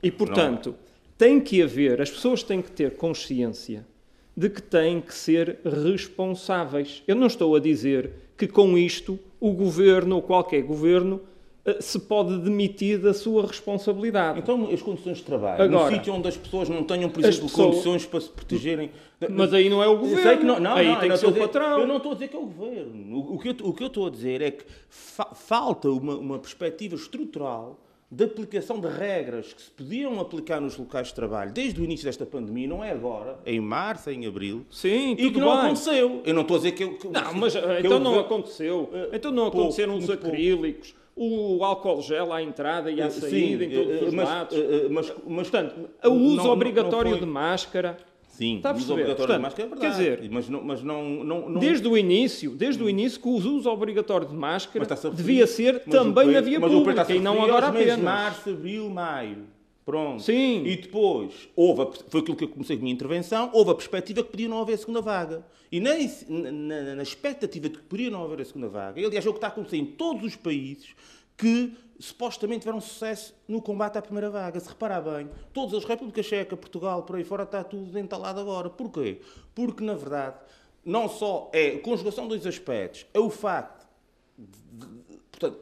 [SPEAKER 4] E, portanto, Não. tem que haver, as pessoas têm que ter consciência de que têm que ser responsáveis. Eu não estou a dizer que com isto o governo ou qualquer governo se pode demitir da sua responsabilidade.
[SPEAKER 5] Então, as condições de trabalho, Agora, no sítio onde as pessoas não tenham, por exemplo, pessoas... condições para se protegerem.
[SPEAKER 4] Mas aí não é o governo. Não, não, aí
[SPEAKER 5] não,
[SPEAKER 4] tem que ser o patrão.
[SPEAKER 5] Eu não estou a dizer que é o governo. O, o, que, eu, o que eu estou a dizer é que fa falta uma, uma perspectiva estrutural de aplicação de regras que se podiam aplicar nos locais de trabalho desde o início desta pandemia, não é agora, é em março, é em abril.
[SPEAKER 4] Sim,
[SPEAKER 5] e que não aconteceu. Eu não estou a dizer que. que
[SPEAKER 4] não, mas que então não aconteceu. Então não aconteceram os acrílicos. Pouco o álcool gel à entrada e à saída Sim, em todos os mas, lados. Mas, mas, Portanto, o uso não, obrigatório não foi... de máscara.
[SPEAKER 5] Sim, Está a perceber? obrigatório Portanto, de máscara é verdade. Quer dizer, mas não, mas não, não, não...
[SPEAKER 4] Desde o início, desde o início que o uso obrigatório de máscara devia ser também na via pública e não agora apenas.
[SPEAKER 5] março, abril, maio. Pronto.
[SPEAKER 4] Sim.
[SPEAKER 5] E depois, houve a, foi aquilo que eu comecei a minha intervenção, houve a perspectiva que podia não haver a segunda vaga. E na, na, na expectativa de que podia não haver a segunda vaga, aliás, é o que está a acontecer em todos os países, que supostamente tiveram sucesso no combate à primeira vaga. Se reparar bem, todas as República Checa, Portugal, por aí fora, está tudo entalado agora. Porquê? Porque, na verdade, não só é a conjugação dos aspectos, é o facto de, de, portanto,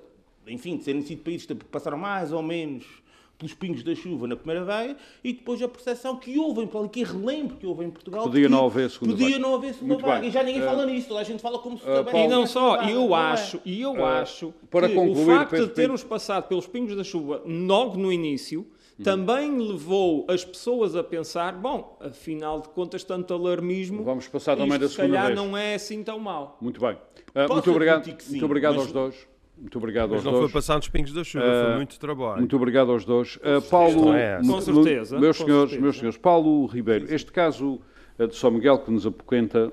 [SPEAKER 5] enfim, de serem sido países que passaram mais ou menos pelos pingos da chuva na primeira vaga e depois a percepção que houve em Portugal, que relembro que houve em Portugal.
[SPEAKER 2] Podia não haver segunda
[SPEAKER 5] podia
[SPEAKER 2] vaga.
[SPEAKER 5] não haver segunda Muito vaga. Bem. E já ninguém uh, fala nisso, toda a gente fala como se
[SPEAKER 4] uh, E não só, e eu acho, e eu uh, acho para que concluir, o facto de termos passado pelos pingos da chuva logo no início hum. também levou as pessoas a pensar, bom, afinal de contas, tanto alarmismo,
[SPEAKER 2] vamos passar também da segunda
[SPEAKER 4] se calhar
[SPEAKER 2] vez.
[SPEAKER 4] não é assim tão mal.
[SPEAKER 2] Muito bem. Uh, muito obrigado, muito obrigado aos dois. Muito obrigado
[SPEAKER 3] Mas
[SPEAKER 2] aos
[SPEAKER 3] não
[SPEAKER 2] dois.
[SPEAKER 3] foi passar nos pingos da chuva, uh, foi muito trabalho.
[SPEAKER 2] Muito obrado aos dois. Uh, Paulo,
[SPEAKER 4] é com certeza.
[SPEAKER 2] Meus
[SPEAKER 4] com
[SPEAKER 2] senhores,
[SPEAKER 4] certeza.
[SPEAKER 2] meus senhores, Paulo Ribeiro, este caso uh, de São Miguel que nos apoquenta,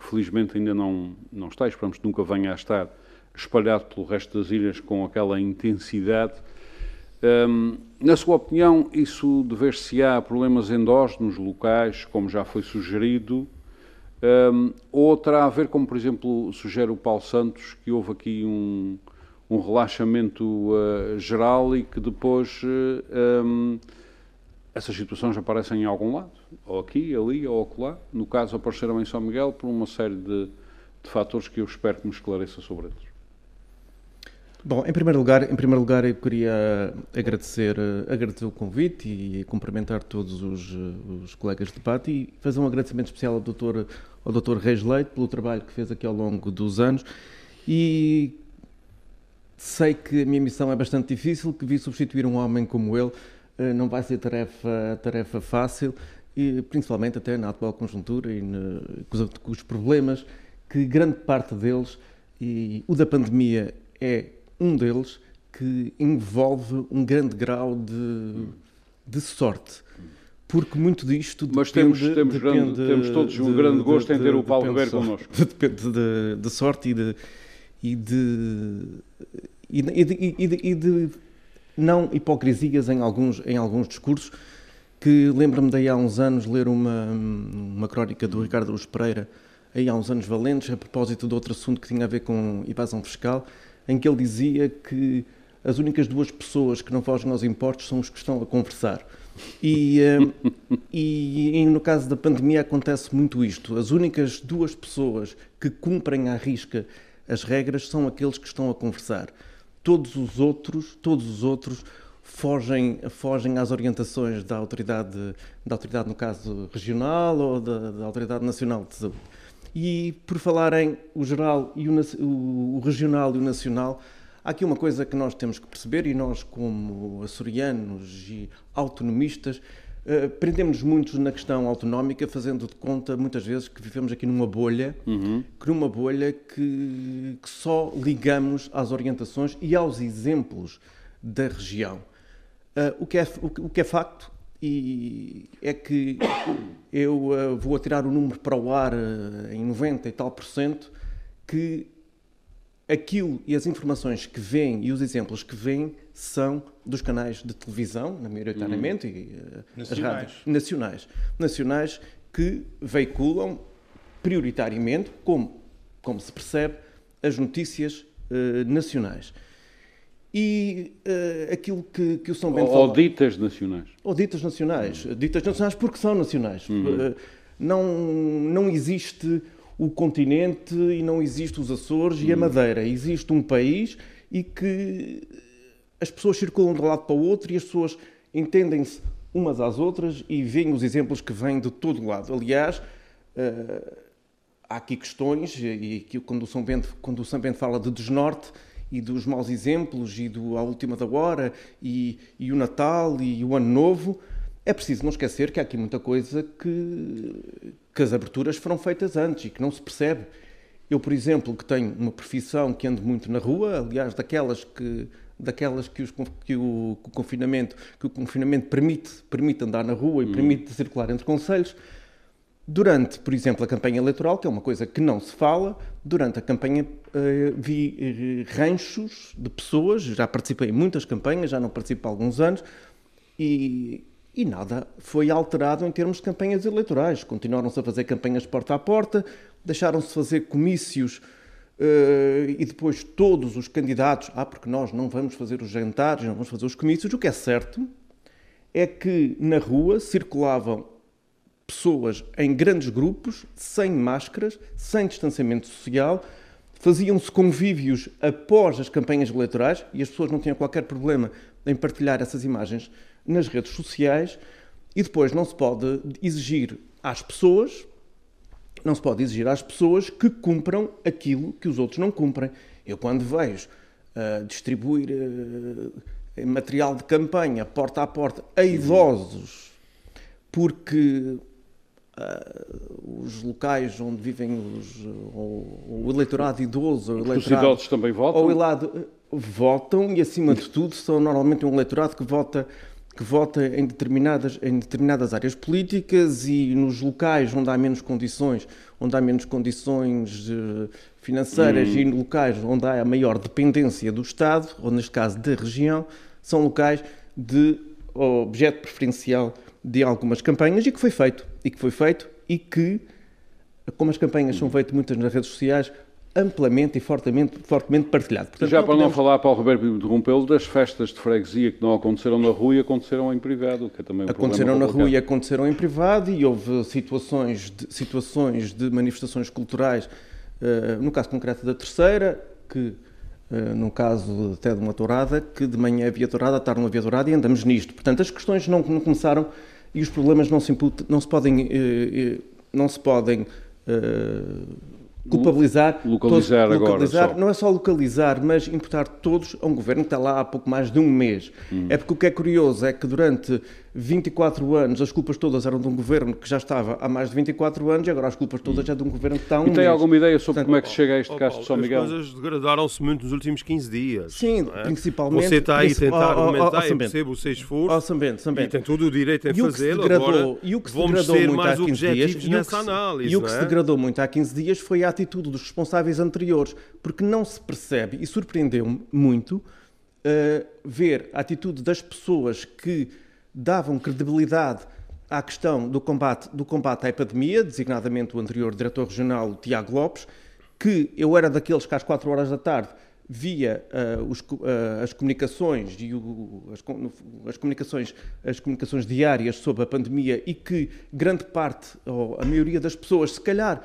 [SPEAKER 2] que felizmente ainda não, não está, esperamos que nunca venha a estar espalhado pelo resto das ilhas com aquela intensidade. Um, na sua opinião, isso dever-se-á a problemas endógenos locais, como já foi sugerido, um, ou terá a ver, como por exemplo sugere o Paulo Santos, que houve aqui um, um relaxamento uh, geral e que depois uh, um, essas situações aparecem em algum lado, ou aqui, ali, ou acolá. No caso, apareceram em São Miguel por uma série de, de fatores que eu espero que me esclareça sobre eles.
[SPEAKER 6] Bom, em primeiro lugar, em primeiro lugar eu queria agradecer, agradecer o convite e cumprimentar todos os, os colegas de debate e fazer um agradecimento especial ao Dr. ao Dr. Reis Leite pelo trabalho que fez aqui ao longo dos anos e sei que a minha missão é bastante difícil, que vi substituir um homem como ele eh, não vai ser tarefa, tarefa fácil e principalmente até na atual conjuntura e ne, com os problemas que grande parte deles e o da pandemia é um deles que envolve um grande grau de, de sorte. Porque muito disto
[SPEAKER 2] Mas temos, temos, depende, grande, temos todos de, um grande gosto de, em ter o Paulo Ribeiro connosco.
[SPEAKER 6] Depende de, de, sorte e de, e de, e e e de não hipocrisias em alguns, em alguns discursos que lembro-me daí há uns anos ler uma, uma crónica do Ricardo Luz Pereira aí há uns anos valentes a propósito de outro assunto que tinha a ver com evasão fiscal em que ele dizia que as únicas duas pessoas que não fogem aos impostos são os que estão a conversar. E, uh, e, e, no caso da pandemia acontece muito isto. As únicas duas pessoas que cumprem à risca as regras são aqueles que estão a conversar. Todos os outros, todos os outros fogem, fogem às orientações da autoridade, da autoridade no caso regional ou da, da autoridade nacional de saúde. E por falar em o geral e o, o, o regional e o nacional, Há aqui uma coisa que nós temos que perceber, e nós, como açorianos e autonomistas, uh, prendemos muito na questão autonómica, fazendo de conta, muitas vezes, que vivemos aqui numa bolha, uhum. que numa bolha que, que, só ligamos às orientações e aos exemplos da região. Uh, o, que é, o, o, que é facto e é que eu uh, vou atirar o número para o ar em 90 e tal por cento, que aquilo e as informações que vêm e os exemplos que vêm são dos canais de televisão, maioritariamente, uhum. e uh, nacionais. as rádios nacionais, nacionais que veiculam prioritariamente, como, como se percebe, as notícias uh, nacionais. E uh, aquilo que, que o São Bento
[SPEAKER 2] Ou ditas nacionais.
[SPEAKER 6] Ou ditas nacionais. Uhum. Ditas nacionais porque são nacionais. Uhum. não, não existe o continente e não existe os Açores e a hum. Madeira. Existe um país e que as pessoas circulam de um lado para o outro e as pessoas entendem-se umas às outras e veem os exemplos que vêm de todo lado. Aliás, uh, há aqui questões, e aqui, quando, o São Bento, quando o São Bento fala de desnorte e dos maus exemplos e do à última da hora e, e o Natal e o Ano Novo, é preciso não esquecer que há aqui muita coisa que, que as aberturas foram feitas antes e que não se percebe. Eu, por exemplo, que tenho uma profissão que ando muito na rua, aliás, daquelas que daquelas que, os, que, o, que, o, confinamento que o confinamento permite permite andar na rua e hum. permite circular entre conselhos. Durante, por exemplo, a campanha eleitoral, que é uma coisa que não se fala, durante a campanha uh, vi uh, ranchos de pessoas, já participei em muitas campanhas, já não participo há alguns anos, e e nada foi alterado em termos de campanhas eleitorais. Continuaram-se a fazer campanhas porta a porta, deixaram-se fazer comícios uh, e depois todos os candidatos, ah, porque nós não vamos fazer os jantares, não vamos fazer os comícios. O que é certo é que na rua circulavam pessoas em grandes grupos, sem máscaras, sem distanciamento social, faziam-se convívios após as campanhas eleitorais e as pessoas não tinham qualquer problema em partilhar essas imagens nas redes sociais e depois não se pode exigir às pessoas, não se pode exigir às pessoas que cumpram aquilo que os outros não cumprem. Eu quando vejo uh, distribuir uh, material de campanha porta a porta a idosos, porque uh, os locais onde vivem os, o, o eleitorado idoso, o eleitorado,
[SPEAKER 2] os idosos também votam?
[SPEAKER 6] Ou lado, votam e acima de tudo são normalmente um eleitorado que vota que vota em determinadas, em determinadas áreas políticas e nos locais onde há menos condições, onde há menos condições uh, financeiras hum. e locais onde há a maior dependência do Estado, ou neste caso da região, são locais de objeto preferencial de algumas campanhas e que foi feito, e que foi feito e que, como as campanhas são feitas muitas nas redes sociais, amplamente e fortemente, fortemente partilhado.
[SPEAKER 2] Portanto, Já não para podemos... não falar, Paulo Roberto interrompeu das festas de freguesia que não aconteceram na rua e aconteceram em privado, que é também um
[SPEAKER 6] Aconteceram na rua e aconteceram em privado e houve situações de, situações de manifestações culturais, uh, no caso concreto da terceira, que uh, no caso até de uma tourada, que de manhã havia tourada, à tarde não havia tourada e andamos nisto. Portanto, as questões não, não começaram e os problemas não se, imputam, não se podem... Uh, não se podem culpabilizar,
[SPEAKER 2] localizar
[SPEAKER 6] todos,
[SPEAKER 2] localizar,
[SPEAKER 6] agora. Só. Não é só localizar, mas imputar todos a um governo que está lá há pouco mais de um mês. Hum. É porque o que é curioso é que durante 24 anos as culpas todas eram de um governo que já estava há mais de 24 anos e agora as culpas todas hum. é de um governo que está há um
[SPEAKER 2] e
[SPEAKER 6] mês.
[SPEAKER 2] tem alguma ideia sobre Portanto, como é que se chega a este oh, caso de São Miguel?
[SPEAKER 3] As coisas degradaram-se muito nos últimos 15 dias.
[SPEAKER 6] Sim, é? principalmente.
[SPEAKER 3] Você está aí a tentar oh, argumentar, oh, oh, percebo o seu esforço.
[SPEAKER 6] Oh.
[SPEAKER 3] E tem todo o direito em fazê-lo. Agora
[SPEAKER 6] e o que se degradou muito
[SPEAKER 3] mais
[SPEAKER 6] há 15 dias,
[SPEAKER 3] nessa análise.
[SPEAKER 6] E o que se é? degradou muito há 15 dias foi a atitude dos responsáveis anteriores, porque não se percebe, e surpreendeu-me muito, uh, ver a atitude das pessoas que davam credibilidade à questão do combate, do combate à epidemia, designadamente o anterior diretor regional, Tiago Lopes, que eu era daqueles que às 4 horas da tarde via uh, os, uh, as comunicações e o, as, as, comunicações, as comunicações diárias sobre a pandemia e que grande parte, ou a maioria das pessoas, se calhar,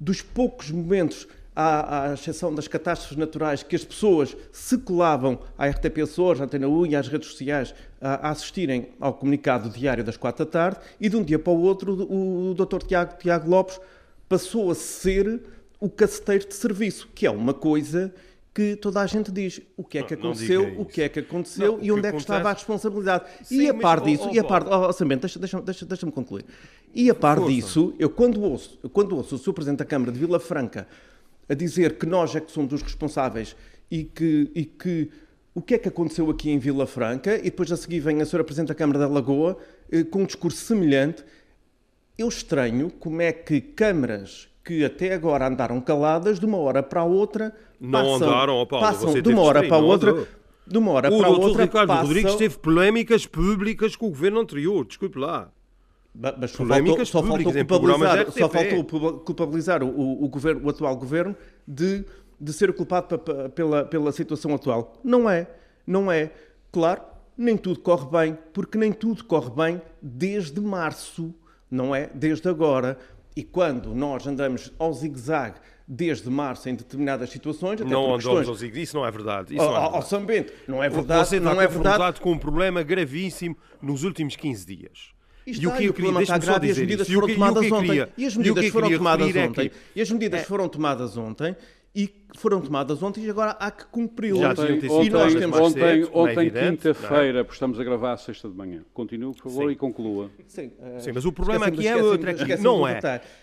[SPEAKER 6] dos poucos momentos, à, à exceção das catástrofes naturais, que as pessoas se colavam à RTP Açores, à Antena 1 e às redes sociais a, assistirem ao comunicado diário das quatro da tarde e de um dia para o outro o, Dr. Tiago, Tiago Lopes passou a ser o caceteiro de serviço, que é uma coisa que toda a gente diz o que é que aconteceu, o que é que aconteceu não, e onde é que estava a responsabilidade. Sim, e a par mas, disso, oh, e a par, oh, oh, deixa-me deixa, deixa, deixa concluir. E a par Força. disso, eu quando ouço, quando ouço o Sr. Presidente da Câmara de Vila Franca a dizer que nós é que somos os responsáveis e que, e que o que é que aconteceu aqui em Vila Franca, e depois a seguir vem a Sra. Presidente da Câmara da Lagoa eh, com um discurso semelhante, eu estranho como é que câmaras que até agora andaram caladas, de uma hora para a outra.
[SPEAKER 3] Não passam, andaram, oh Paulo,
[SPEAKER 6] passam de uma hora para a outra. De uma hora
[SPEAKER 3] o
[SPEAKER 6] para a outra.
[SPEAKER 3] O Ricardo
[SPEAKER 6] passam...
[SPEAKER 3] Rodrigues teve polémicas públicas com o governo anterior, desculpe lá.
[SPEAKER 6] Mas só polémicas faltou, só faltou culpabilizar, só faltou culpabilizar o, o, governo, o atual governo de, de ser culpado pela, pela situação atual. Não é. Não é. Claro, nem tudo corre bem, porque nem tudo corre bem desde março, não é? Desde agora. E quando nós andamos ao zigue-zague desde março em determinadas situações.
[SPEAKER 3] Até não andamos ao zigue isso não é verdade. Isso
[SPEAKER 6] ao,
[SPEAKER 3] não é
[SPEAKER 6] verdade. Ao São Bento, não é verdade.
[SPEAKER 3] Você
[SPEAKER 6] está
[SPEAKER 3] não
[SPEAKER 6] é verdade.
[SPEAKER 3] com um problema gravíssimo nos últimos 15 dias.
[SPEAKER 6] E, e o que eu queria, está grave e as medidas foram tomadas ontem. E as medidas foram tomadas ontem. E as medidas foram tomadas ontem e foram tomadas ontem e agora há que cumpri-las.
[SPEAKER 2] Ontem, ontem, ontem, ontem quinta-feira, porque estamos a gravar a sexta de manhã. Continue, por favor, Sim. e conclua.
[SPEAKER 3] Sim, uh, Sim, mas o problema aqui é outra. Não é.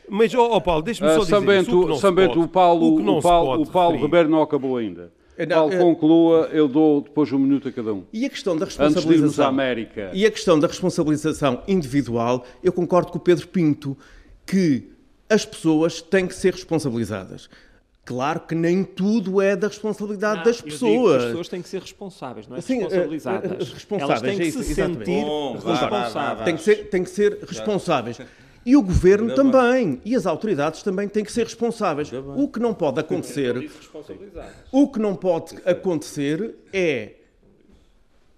[SPEAKER 3] Mas, ó oh, oh, Paulo, deixa-me só uh, dizer
[SPEAKER 2] Sambento,
[SPEAKER 3] isso,
[SPEAKER 2] Sambento, o Paulo, o, o Paulo, o Paulo Ribeiro não acabou ainda. Não, Paulo, conclua, eu dou depois um minuto a cada um.
[SPEAKER 6] E a questão da responsabilização. Antes
[SPEAKER 2] de à América.
[SPEAKER 6] E a questão da responsabilização individual, eu concordo com o Pedro Pinto que as pessoas têm que ser responsabilizadas. Claro que nem tudo é da responsabilidade não, das pessoas.
[SPEAKER 4] as pessoas têm que ser responsáveis, não é? Sim, responsabilizadas.
[SPEAKER 6] responsáveis,
[SPEAKER 4] Elas têm que é isso, se sentir Bom, responsáveis.
[SPEAKER 6] Têm que ser, têm que ser responsáveis. E o governo também. E as autoridades também têm que ser responsáveis. O que não pode acontecer. O que não pode acontecer é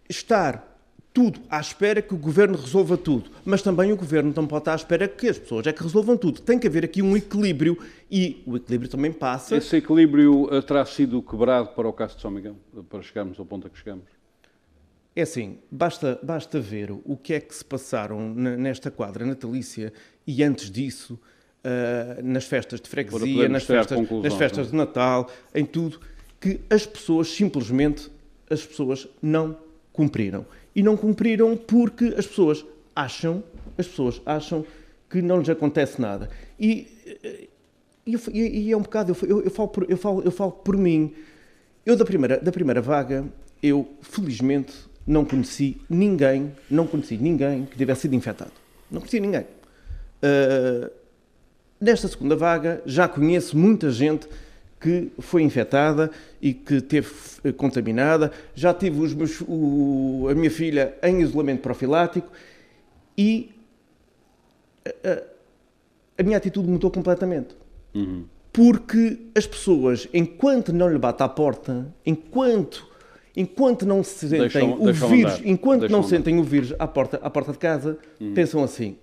[SPEAKER 6] estar tudo à espera que o governo resolva tudo. Mas também o governo não pode estar à espera que as pessoas é que resolvam tudo. Tem que haver aqui um equilíbrio e o equilíbrio também passa.
[SPEAKER 2] Esse equilíbrio terá sido quebrado para o caso de São Miguel, para chegarmos ao ponto a que chegamos?
[SPEAKER 6] É assim, basta, basta ver o que é que se passaram nesta quadra natalícia e antes disso, uh, nas festas de freguesia, nas festas, nas festas de Natal, em tudo, que as pessoas simplesmente as pessoas não cumpriram. E não cumpriram porque as pessoas acham, as pessoas acham que não lhes acontece nada. E, e, e é um bocado, eu, eu, falo por, eu, falo, eu falo por mim. Eu da primeira, da primeira vaga, eu felizmente não conheci ninguém, não conheci ninguém que tivesse sido infectado. Não conheci ninguém. Uh, nesta segunda vaga já conheço muita gente que foi infectada e que teve eh, contaminada. Já tive os meus, o, a minha filha em isolamento profilático e a, a minha atitude mudou completamente. Uhum. Porque as pessoas, enquanto não lhe bate à porta, enquanto enquanto não se sentem deixam, o deixam vírus, andar. enquanto deixam não andar. sentem o vírus à porta, à porta de casa, uhum. pensam assim: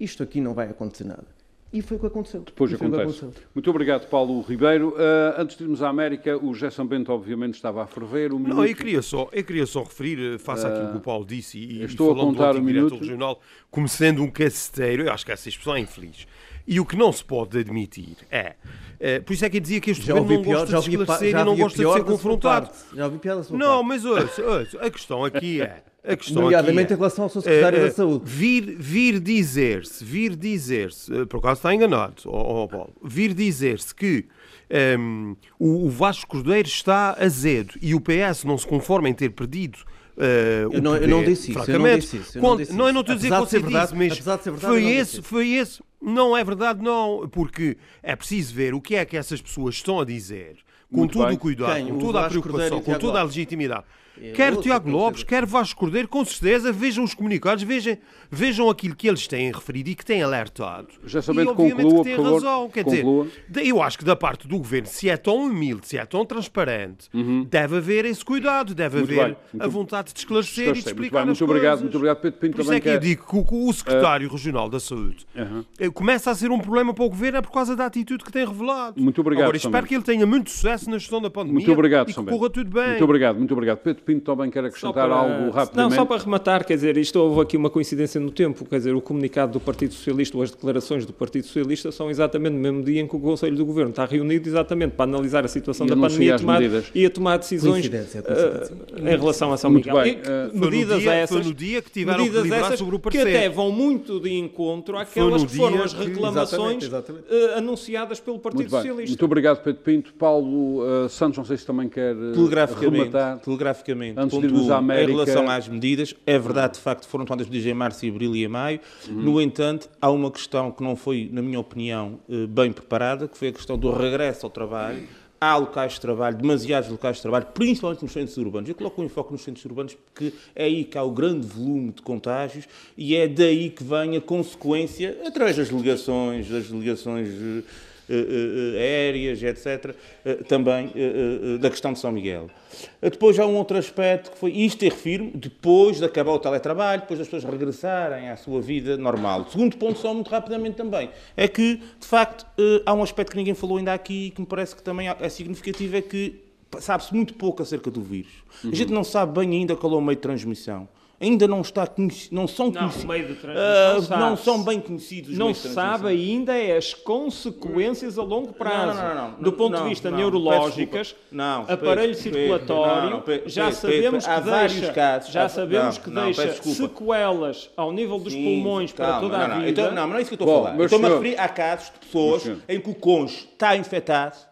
[SPEAKER 6] isto aqui não vai acontecer nada. E foi o que aconteceu.
[SPEAKER 2] Depois acontece. Aconteceu. Muito obrigado, Paulo Ribeiro. Uh, antes de irmos à América, o Gerson Bento, obviamente, estava a ferver. Um
[SPEAKER 3] não, eu queria, só, eu queria só referir, eh, face uh, àquilo que o Paulo disse, e, estou e falando a contar do um minuto. regional, como sendo um caceteiro, eu acho que essa expressão é infeliz. E o que não se pode admitir é. Uh, por isso é que eu dizia que este já governo não pior, gosta de esclarecer e não gosta de ser confrontado.
[SPEAKER 6] Já ouvi piada
[SPEAKER 3] Não, mas ouça, ouça, a questão aqui é. A questão
[SPEAKER 6] Nomeadamente
[SPEAKER 3] é,
[SPEAKER 6] em relação ao seu secretário uh, da Saúde.
[SPEAKER 3] Vir, vir dizer-se, vir dizer-se, uh, por acaso está enganado, oh, oh Paulo, vir dizer-se que um, ehm, o, o Vasco Cordeiro está azedo e o PS não se conforma em ter perdido
[SPEAKER 6] Uh, eu, não, eu, não, disse isso, eu não disse isso. Eu não,
[SPEAKER 3] disse não, eu não estou a dizer que você verdade, disse, mas verdade, foi esse, foi esse. Não é verdade, não, porque é preciso ver o que é que essas pessoas estão a dizer, com Muito todo bem. o cuidado, Quem? com toda a preocupação, com toda a legitimidade. Quer Tiago Lopes, quer Vasco Cordeiro, com certeza vejam os comunicados, vejam, vejam aquilo que eles têm referido e que têm alertado.
[SPEAKER 2] Já sabendo, conclua, que têm razão.
[SPEAKER 3] Quer conclua. dizer, eu acho que da parte do governo, se é tão humilde, se é tão transparente, uhum. deve haver esse cuidado, deve muito haver bem, a vontade de esclarecer e de explicar
[SPEAKER 2] muito, muito obrigado, muito obrigado, Pedro Pinto.
[SPEAKER 3] Por isso é que eu digo que o, secretário uh, regional da Saúde uh, começa a ser um problema para o governo é por causa da atitude que tem revelado.
[SPEAKER 2] Muito obrigado.
[SPEAKER 3] Agora, espero que ele tenha muito sucesso na gestão da pandemia
[SPEAKER 2] muito obrigado,
[SPEAKER 3] e que corra tudo bem.
[SPEAKER 2] Muito obrigado, muito obrigado. Pedro Pinto também quer acrescentar para... algo rapidamente.
[SPEAKER 4] Não, só para rematar, quer dizer, isto houve aqui uma coincidência no tempo, quer dizer, o comunicado do Partido Socialista ou as declarações do Partido Socialista são exatamente no mesmo dia em que o Conselho do Governo está reunido exatamente para analisar a situação e da pandemia e tomar, e a tomar decisões uh, em relação a São
[SPEAKER 2] muito
[SPEAKER 4] Miguel.
[SPEAKER 2] Bem,
[SPEAKER 3] uh, medidas dia, essas, no dia que tiveram medidas que essas sobre o
[SPEAKER 4] que até vão muito de encontro àquelas que foram as reclamações exatamente, exatamente. Uh, anunciadas pelo Partido Socialista.
[SPEAKER 2] Muito obrigado, Pedro Pinto. Paulo uh, Santos, não sei se também quer
[SPEAKER 5] telegraficamente,
[SPEAKER 2] rematar.
[SPEAKER 5] Telegraficamente, antes de América... em relação às medidas, é verdade, de facto, foram tomadas medidas em março, abril e maio. Uhum. No entanto, há uma questão que não foi, na minha opinião, bem preparada, que foi a questão do regresso ao trabalho há locais de trabalho, demasiados locais de trabalho, principalmente nos centros urbanos. Eu coloco um enfoque nos centros urbanos porque é aí que há o grande volume de contágios e é daí que vem a consequência, através das delegações, das delegações eh, eh, eh, aéreas, etc., também da questão de São Miguel. Depois há um outro aspecto que foi, isto eu refiro, depois de acabar o teletrabalho, depois das pessoas regressarem à sua vida normal. O segundo ponto, só muito rapidamente também, é que, de facto, há um aspecto que ninguém falou ainda aqui e que me parece que também é significativo, é que sabe-se muito pouco acerca do vírus. Uhum. A gente não sabe bem ainda qual é o meio de transmissão ainda não está não são
[SPEAKER 4] conhecidos, não, meio de uh,
[SPEAKER 5] não são bem conhecidos.
[SPEAKER 4] Não se sabe ainda é as consequências a longo prazo. Não, não, do ponto de vista neurológicas, aparelho circulatório, já sabemos que deixa, casos, já sabemos que deixa sequelas ao nível dos Sim, pulmões calma, para toda a vida.
[SPEAKER 5] Então, não, não é isso que eu estou a falar. Estou-me a referir a casos de pessoas em que o cônjuge está infectado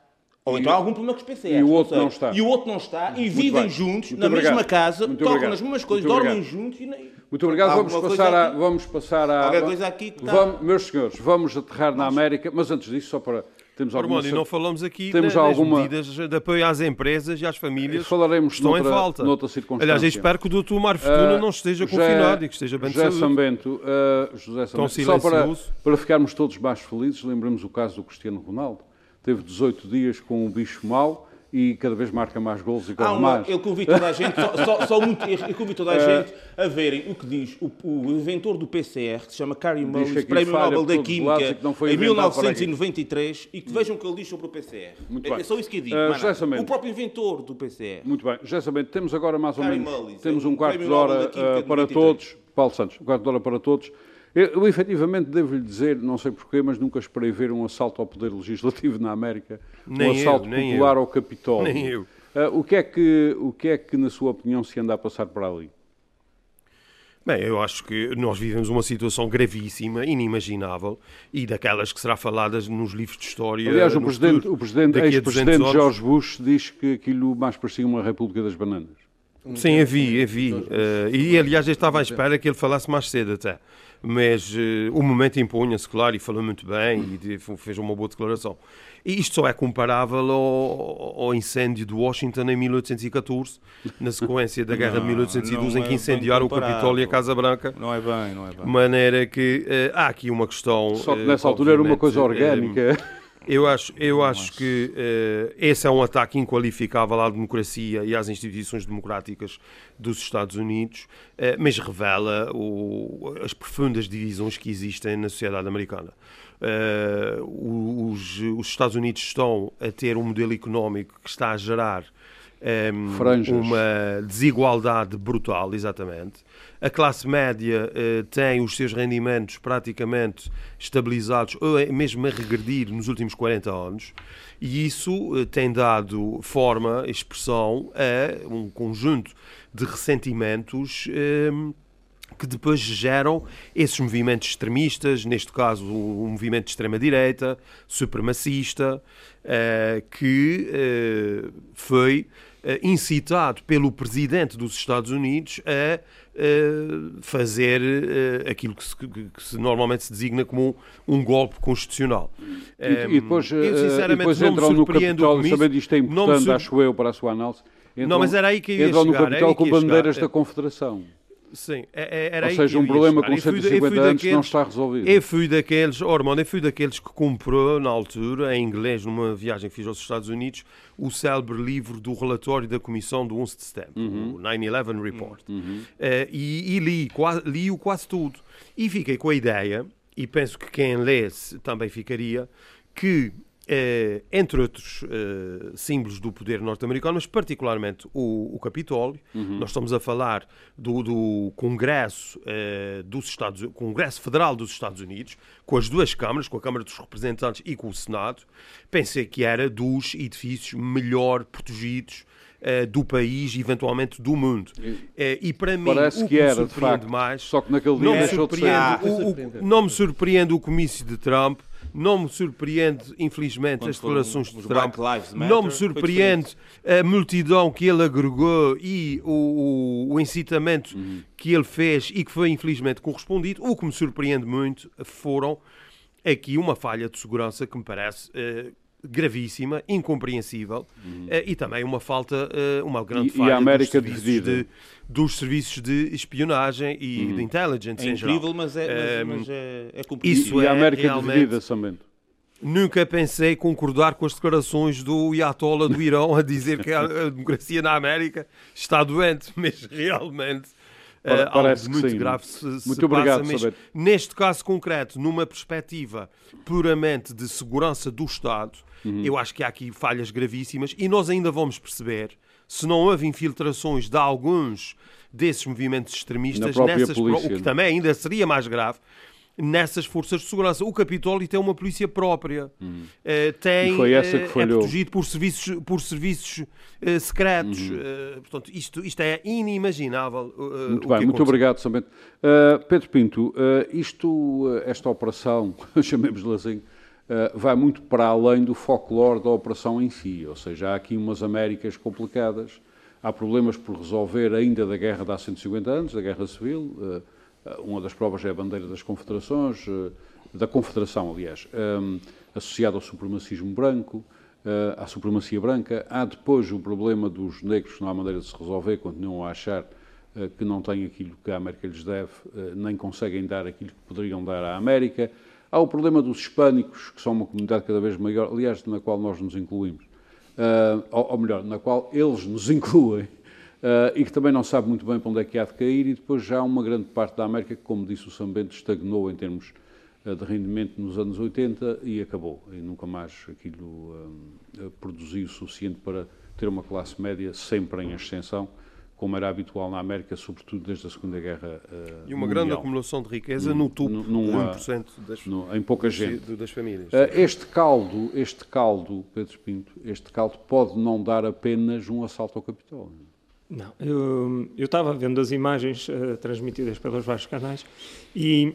[SPEAKER 5] ou então há algum problema com os PCRs.
[SPEAKER 2] E o outro não está.
[SPEAKER 5] E o outro não está. E vivem bem. juntos, Muito na obrigado. mesma casa, Muito tocam obrigado. nas mesmas coisas, Muito dormem obrigado. juntos e...
[SPEAKER 2] Muito obrigado. Vamos passar, a, vamos passar a...
[SPEAKER 5] Qualquer coisa aqui que está...
[SPEAKER 2] vamos, Meus senhores, vamos aterrar na América, mas antes disso, só para... Temos alguma...
[SPEAKER 3] E não falamos aqui temos das alguma... medidas de apoio às empresas e às famílias
[SPEAKER 2] Falaremos
[SPEAKER 3] estão
[SPEAKER 2] noutra,
[SPEAKER 3] em falta.
[SPEAKER 2] Noutra circunstância.
[SPEAKER 3] Aliás, eu espero que o doutor Mário Fortuna uh, não esteja confinado e que esteja bem
[SPEAKER 2] José
[SPEAKER 3] de saúde.
[SPEAKER 2] Sambento, uh, José Sambento, só para, para ficarmos todos mais felizes, lembramos o caso do Cristiano Ronaldo teve 18 dias com o bicho mau e cada vez marca mais gols e corre mais.
[SPEAKER 5] Eu convido toda a gente, só, só, só muito, eu convido toda a é. gente a verem o que diz o, o inventor do PCR, que se chama Carrie Mullis, Prémio Nobel da Química, em 1993, e que vejam o que ele diz sobre o PCR. Muito é, é só isso que eu digo. Uh, o próprio inventor do PCR.
[SPEAKER 2] Muito bem. Já sabendo, temos agora mais ou menos temos um quarto de hora uh, para todos. Paulo Santos, um quarto de hora para todos. Eu, eu efetivamente devo-lhe dizer, não sei porquê, mas nunca esperei ver um assalto ao poder legislativo na América, nem um assalto eu, popular eu. ao Capitólio.
[SPEAKER 3] Nem eu.
[SPEAKER 2] Uh, o, que é que, o que é que, na sua opinião, se anda a passar para ali?
[SPEAKER 3] Bem, eu acho que nós vivemos uma situação gravíssima, inimaginável, e daquelas que será faladas nos livros de história.
[SPEAKER 2] Aliás, o presidente, o presidente, ex-presidente George Bush diz que aquilo mais parecia uma República das Bananas.
[SPEAKER 3] Sim, havia, havia. Uh, e aliás, eu estava à espera que ele falasse mais cedo até mas uh, o momento impunha-se, claro, e falou muito bem e fez uma boa declaração. E isto só é comparável ao, ao, incêndio de Washington em 1814, na sequência da Guerra não, de 1812, em que é incendiaram o Capitólio e a Casa Branca.
[SPEAKER 5] Não é bem, não é bem.
[SPEAKER 3] De maneira que uh, há aqui uma questão.
[SPEAKER 2] Só que nessa uh, altura era uma coisa orgânica.
[SPEAKER 3] Eu acho, eu acho que uh, esse é um ataque inqualificável à democracia e às instituições democráticas dos Estados Unidos, uh, mas revela o, as profundas divisões que existem na sociedade americana. Uh, os, os, Estados Unidos estão a ter um modelo económico que está a gerar um, uma desigualdade brutal, exatamente. A classe média uh, tem os seus rendimentos praticamente estabilizados, ou é mesmo a regredir nos últimos 40 anos, e isso uh, tem dado forma, expressão a um conjunto de ressentimentos. Um, que depois geram esses movimentos extremistas, neste caso o, movimento de extrema-direita, supremacista, uh, que uh, foi uh, incitado pelo presidente dos Estados Unidos a fazer aquilo que se, que se, normalmente se designa como um, um golpe constitucional.
[SPEAKER 2] E, e depois, eu, sinceramente, depois entram no Capitólio, comigo, sabendo isto é importante, acho eu, para a sua análise, entram,
[SPEAKER 3] Não, mas era aí que eu ia
[SPEAKER 2] entram no
[SPEAKER 3] chegar, aí que
[SPEAKER 2] com
[SPEAKER 3] chegar.
[SPEAKER 2] bandeiras
[SPEAKER 3] É-
[SPEAKER 2] da Confederação.
[SPEAKER 3] Sim, é- é- era
[SPEAKER 2] Ou
[SPEAKER 3] aí
[SPEAKER 2] seja, um problema com
[SPEAKER 3] Eu fui
[SPEAKER 2] 150 anos que não
[SPEAKER 3] daqueles-
[SPEAKER 2] está resolvido.
[SPEAKER 3] Eu fui daqueles, oh, Armando, eu fui daqueles que comprou na altura, em inglês, numa viagem que fiz aos Estados Unidos, o célebre livro do relatório da Comissão do 11 de setembro,
[SPEAKER 2] Uhum.
[SPEAKER 3] o 9-11 Report. Eh, e, e li, qua- li-o quase tudo. E fiquei com a ideia, e penso que quem lesse também ficaria, que, entre outros eh, símbolos do poder norte-americano, mas particularmente o, o Capitólio, nós estamos a falar do, do Congresso, eh, dos Estados, Congresso Federal dos Estados Unidos, com as duas câmaras, com a Câmara dos Representantes e com o Senado, pensei que era dos edifícios melhor protegidos eh, do país e eventualmente do mundo. Eh, e para mim,
[SPEAKER 2] Parece
[SPEAKER 3] o
[SPEAKER 2] que
[SPEAKER 3] me
[SPEAKER 2] era, de
[SPEAKER 3] surpreende
[SPEAKER 2] facto.
[SPEAKER 3] mais
[SPEAKER 2] Só que naquele dia
[SPEAKER 3] não me,
[SPEAKER 2] deixou de ser.
[SPEAKER 3] surpreende,
[SPEAKER 6] Foi
[SPEAKER 3] o- o- não me surpreende o comício de Trump, não me surpreende, infelizmente,
[SPEAKER 5] Quando
[SPEAKER 3] as declarações de Trump, não me surpreende a multidão que ele agregou e o, o- o incitamento
[SPEAKER 5] Uhum.
[SPEAKER 3] que ele fez e que foi infelizmente correspondido. O que me surpreende muito foram aqui uma falha de segurança que me parece eh, gravíssima, incompreensível eh, e também uma falta, eh, uma grande
[SPEAKER 2] E- e
[SPEAKER 3] falha
[SPEAKER 2] a América
[SPEAKER 3] dos, serviços de, dos serviços de espionagem e de intelligence
[SPEAKER 5] É
[SPEAKER 3] em geral.
[SPEAKER 5] incrível, mas é, mas, mas é, é
[SPEAKER 2] E,
[SPEAKER 3] isso
[SPEAKER 2] e a
[SPEAKER 3] é
[SPEAKER 2] América
[SPEAKER 3] realmente-
[SPEAKER 2] dividida, Samento.
[SPEAKER 3] Nunca pensei concordar com as declarações do Ayatollah do Irão a dizer que a, a democracia na América está doente, mas realmente
[SPEAKER 2] Pare-
[SPEAKER 3] eh, algo muito
[SPEAKER 2] sim.
[SPEAKER 3] grave se, se
[SPEAKER 2] Muito
[SPEAKER 3] passa
[SPEAKER 2] obrigado,
[SPEAKER 3] mesmo.
[SPEAKER 2] Saber.
[SPEAKER 3] Neste caso concreto, numa perspectiva puramente de segurança do Estado,
[SPEAKER 2] Uhum.
[SPEAKER 3] eu acho que há aqui falhas gravíssimas e nós ainda vamos perceber se não houve infiltrações de alguns desses movimentos extremistas nessas, pro- o
[SPEAKER 2] polícia,
[SPEAKER 3] que também ainda seria mais grave nessas forças de segurança. O Capitólio tem uma polícia própria, Eh, tem,
[SPEAKER 2] E foi essa que
[SPEAKER 3] eh, é
[SPEAKER 2] falhou.
[SPEAKER 3] protegido por serviços, por serviços eh, secretos.
[SPEAKER 2] Uhum.
[SPEAKER 3] Eh, portanto, isto, isto é inimaginável.
[SPEAKER 2] Muito bem, muito obrigado, Samento. Uh, Pedro Pinto, uh, isto, uh, esta operação, chamemos-lhe assim, uh, vai muito para além do folclore da operação em si, ou seja, há aqui umas Américas complicadas, há problemas por resolver ainda da guerra de há 150 anos, da guerra civil, uh, uh, uma das provas é a bandeira das confederações, uh, da confederação, aliás, um, associada ao supremacismo branco, uh, à supremacia branca, há depois o problema dos negros, não há maneira de se resolver, continuam a achar eh, que não têm aquilo que a América lhes deve, eh, nem conseguem dar aquilo que poderiam dar à América. Há o problema dos hispânicos, que são uma comunidade cada vez maior, aliás, na qual nós nos incluímos, Eh, ou, melhor, na qual eles nos incluem, eh, e que também não sabe muito bem para onde é que há de cair, e depois já uma grande parte da América que, como disse o Sambento, estagnou em termos eh, de rendimento nos anos 80 e acabou. E nunca mais aquilo eh, produziu o suficiente para ter uma classe média sempre em ascensão, como era habitual na América, sobretudo desde a Segunda Guerra eh,
[SPEAKER 3] E uma grande
[SPEAKER 2] Mundial.
[SPEAKER 3] acumulação de riqueza no topo
[SPEAKER 2] num-
[SPEAKER 3] de
[SPEAKER 2] numa-
[SPEAKER 3] 1% das,
[SPEAKER 2] No- em pouca gente.
[SPEAKER 3] das, famílias.
[SPEAKER 2] Eh, Este caldo, este caldo, Pedro Pinto, este caldo pode não dar apenas um assalto ao Capitólio.
[SPEAKER 4] Não, eu eu estava vendo as imagens eh, transmitidas pelos vários canais e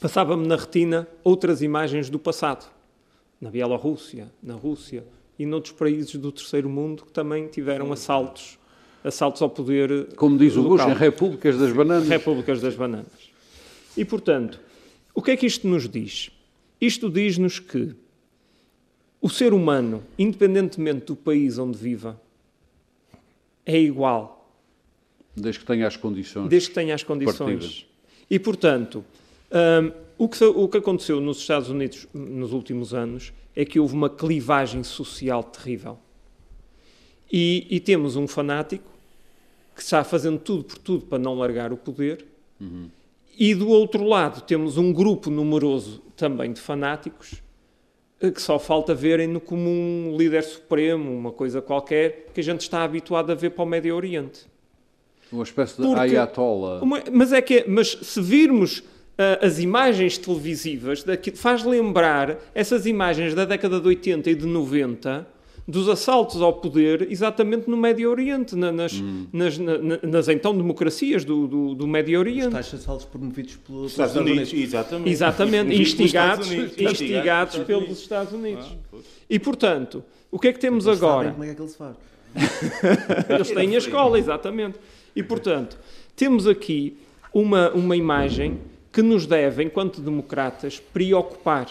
[SPEAKER 4] passava-me na retina outras imagens do passado, na Bielorrússia, na Rússia e noutros países do terceiro mundo que também tiveram assaltos, assaltos ao poder.
[SPEAKER 2] Como diz o Bush,
[SPEAKER 4] local.
[SPEAKER 2] em Repúblicas das Bananas.
[SPEAKER 4] Repúblicas das Bananas. E, portanto, o que é que isto nos diz? Isto diz-nos que o ser humano, independentemente do país onde viva, é igual,
[SPEAKER 2] Desde que tenha as condições.
[SPEAKER 4] desde que tenha as condições.
[SPEAKER 2] Partidas.
[SPEAKER 4] E, portanto, hum, o, que, o que aconteceu nos Estados Unidos nos últimos anos é que houve uma clivagem social terrível. E, e temos um fanático que está fazendo tudo por tudo para não largar o poder. E do outro lado temos um grupo numeroso também de fanáticos que só falta verem-no como um líder supremo, uma coisa qualquer, que a gente está habituado a ver para o Médio Oriente.
[SPEAKER 2] Uma espécie de
[SPEAKER 4] Porque-
[SPEAKER 2] ayatollah.
[SPEAKER 4] Uma- mas é que, mas se virmos ah, as imagens televisivas, daqui, faz lembrar essas imagens da década de 80 e de 90 dos assaltos ao poder exatamente no Médio Oriente, na- nas,
[SPEAKER 2] Hum.
[SPEAKER 4] nas, na- na- nas então democracias do, do, do Médio Oriente.
[SPEAKER 6] Taxas de saltos promovidos pelo- pelos
[SPEAKER 5] Estados Unidos, exatamente.
[SPEAKER 4] Exatamente,
[SPEAKER 5] Nos
[SPEAKER 4] instigados,
[SPEAKER 5] Estados Unidos.
[SPEAKER 4] instigados
[SPEAKER 5] Estados
[SPEAKER 4] pelos
[SPEAKER 5] Unidos.
[SPEAKER 4] Estados Unidos.
[SPEAKER 5] Ah.
[SPEAKER 4] E portanto, o que é que temos
[SPEAKER 6] Eles sabem
[SPEAKER 4] agora?
[SPEAKER 6] como é que aquilo se faz.
[SPEAKER 4] Eles têm a escola, exatamente. E, portanto, temos aqui uma, uma imagem que nos deve, enquanto democratas, preocupar.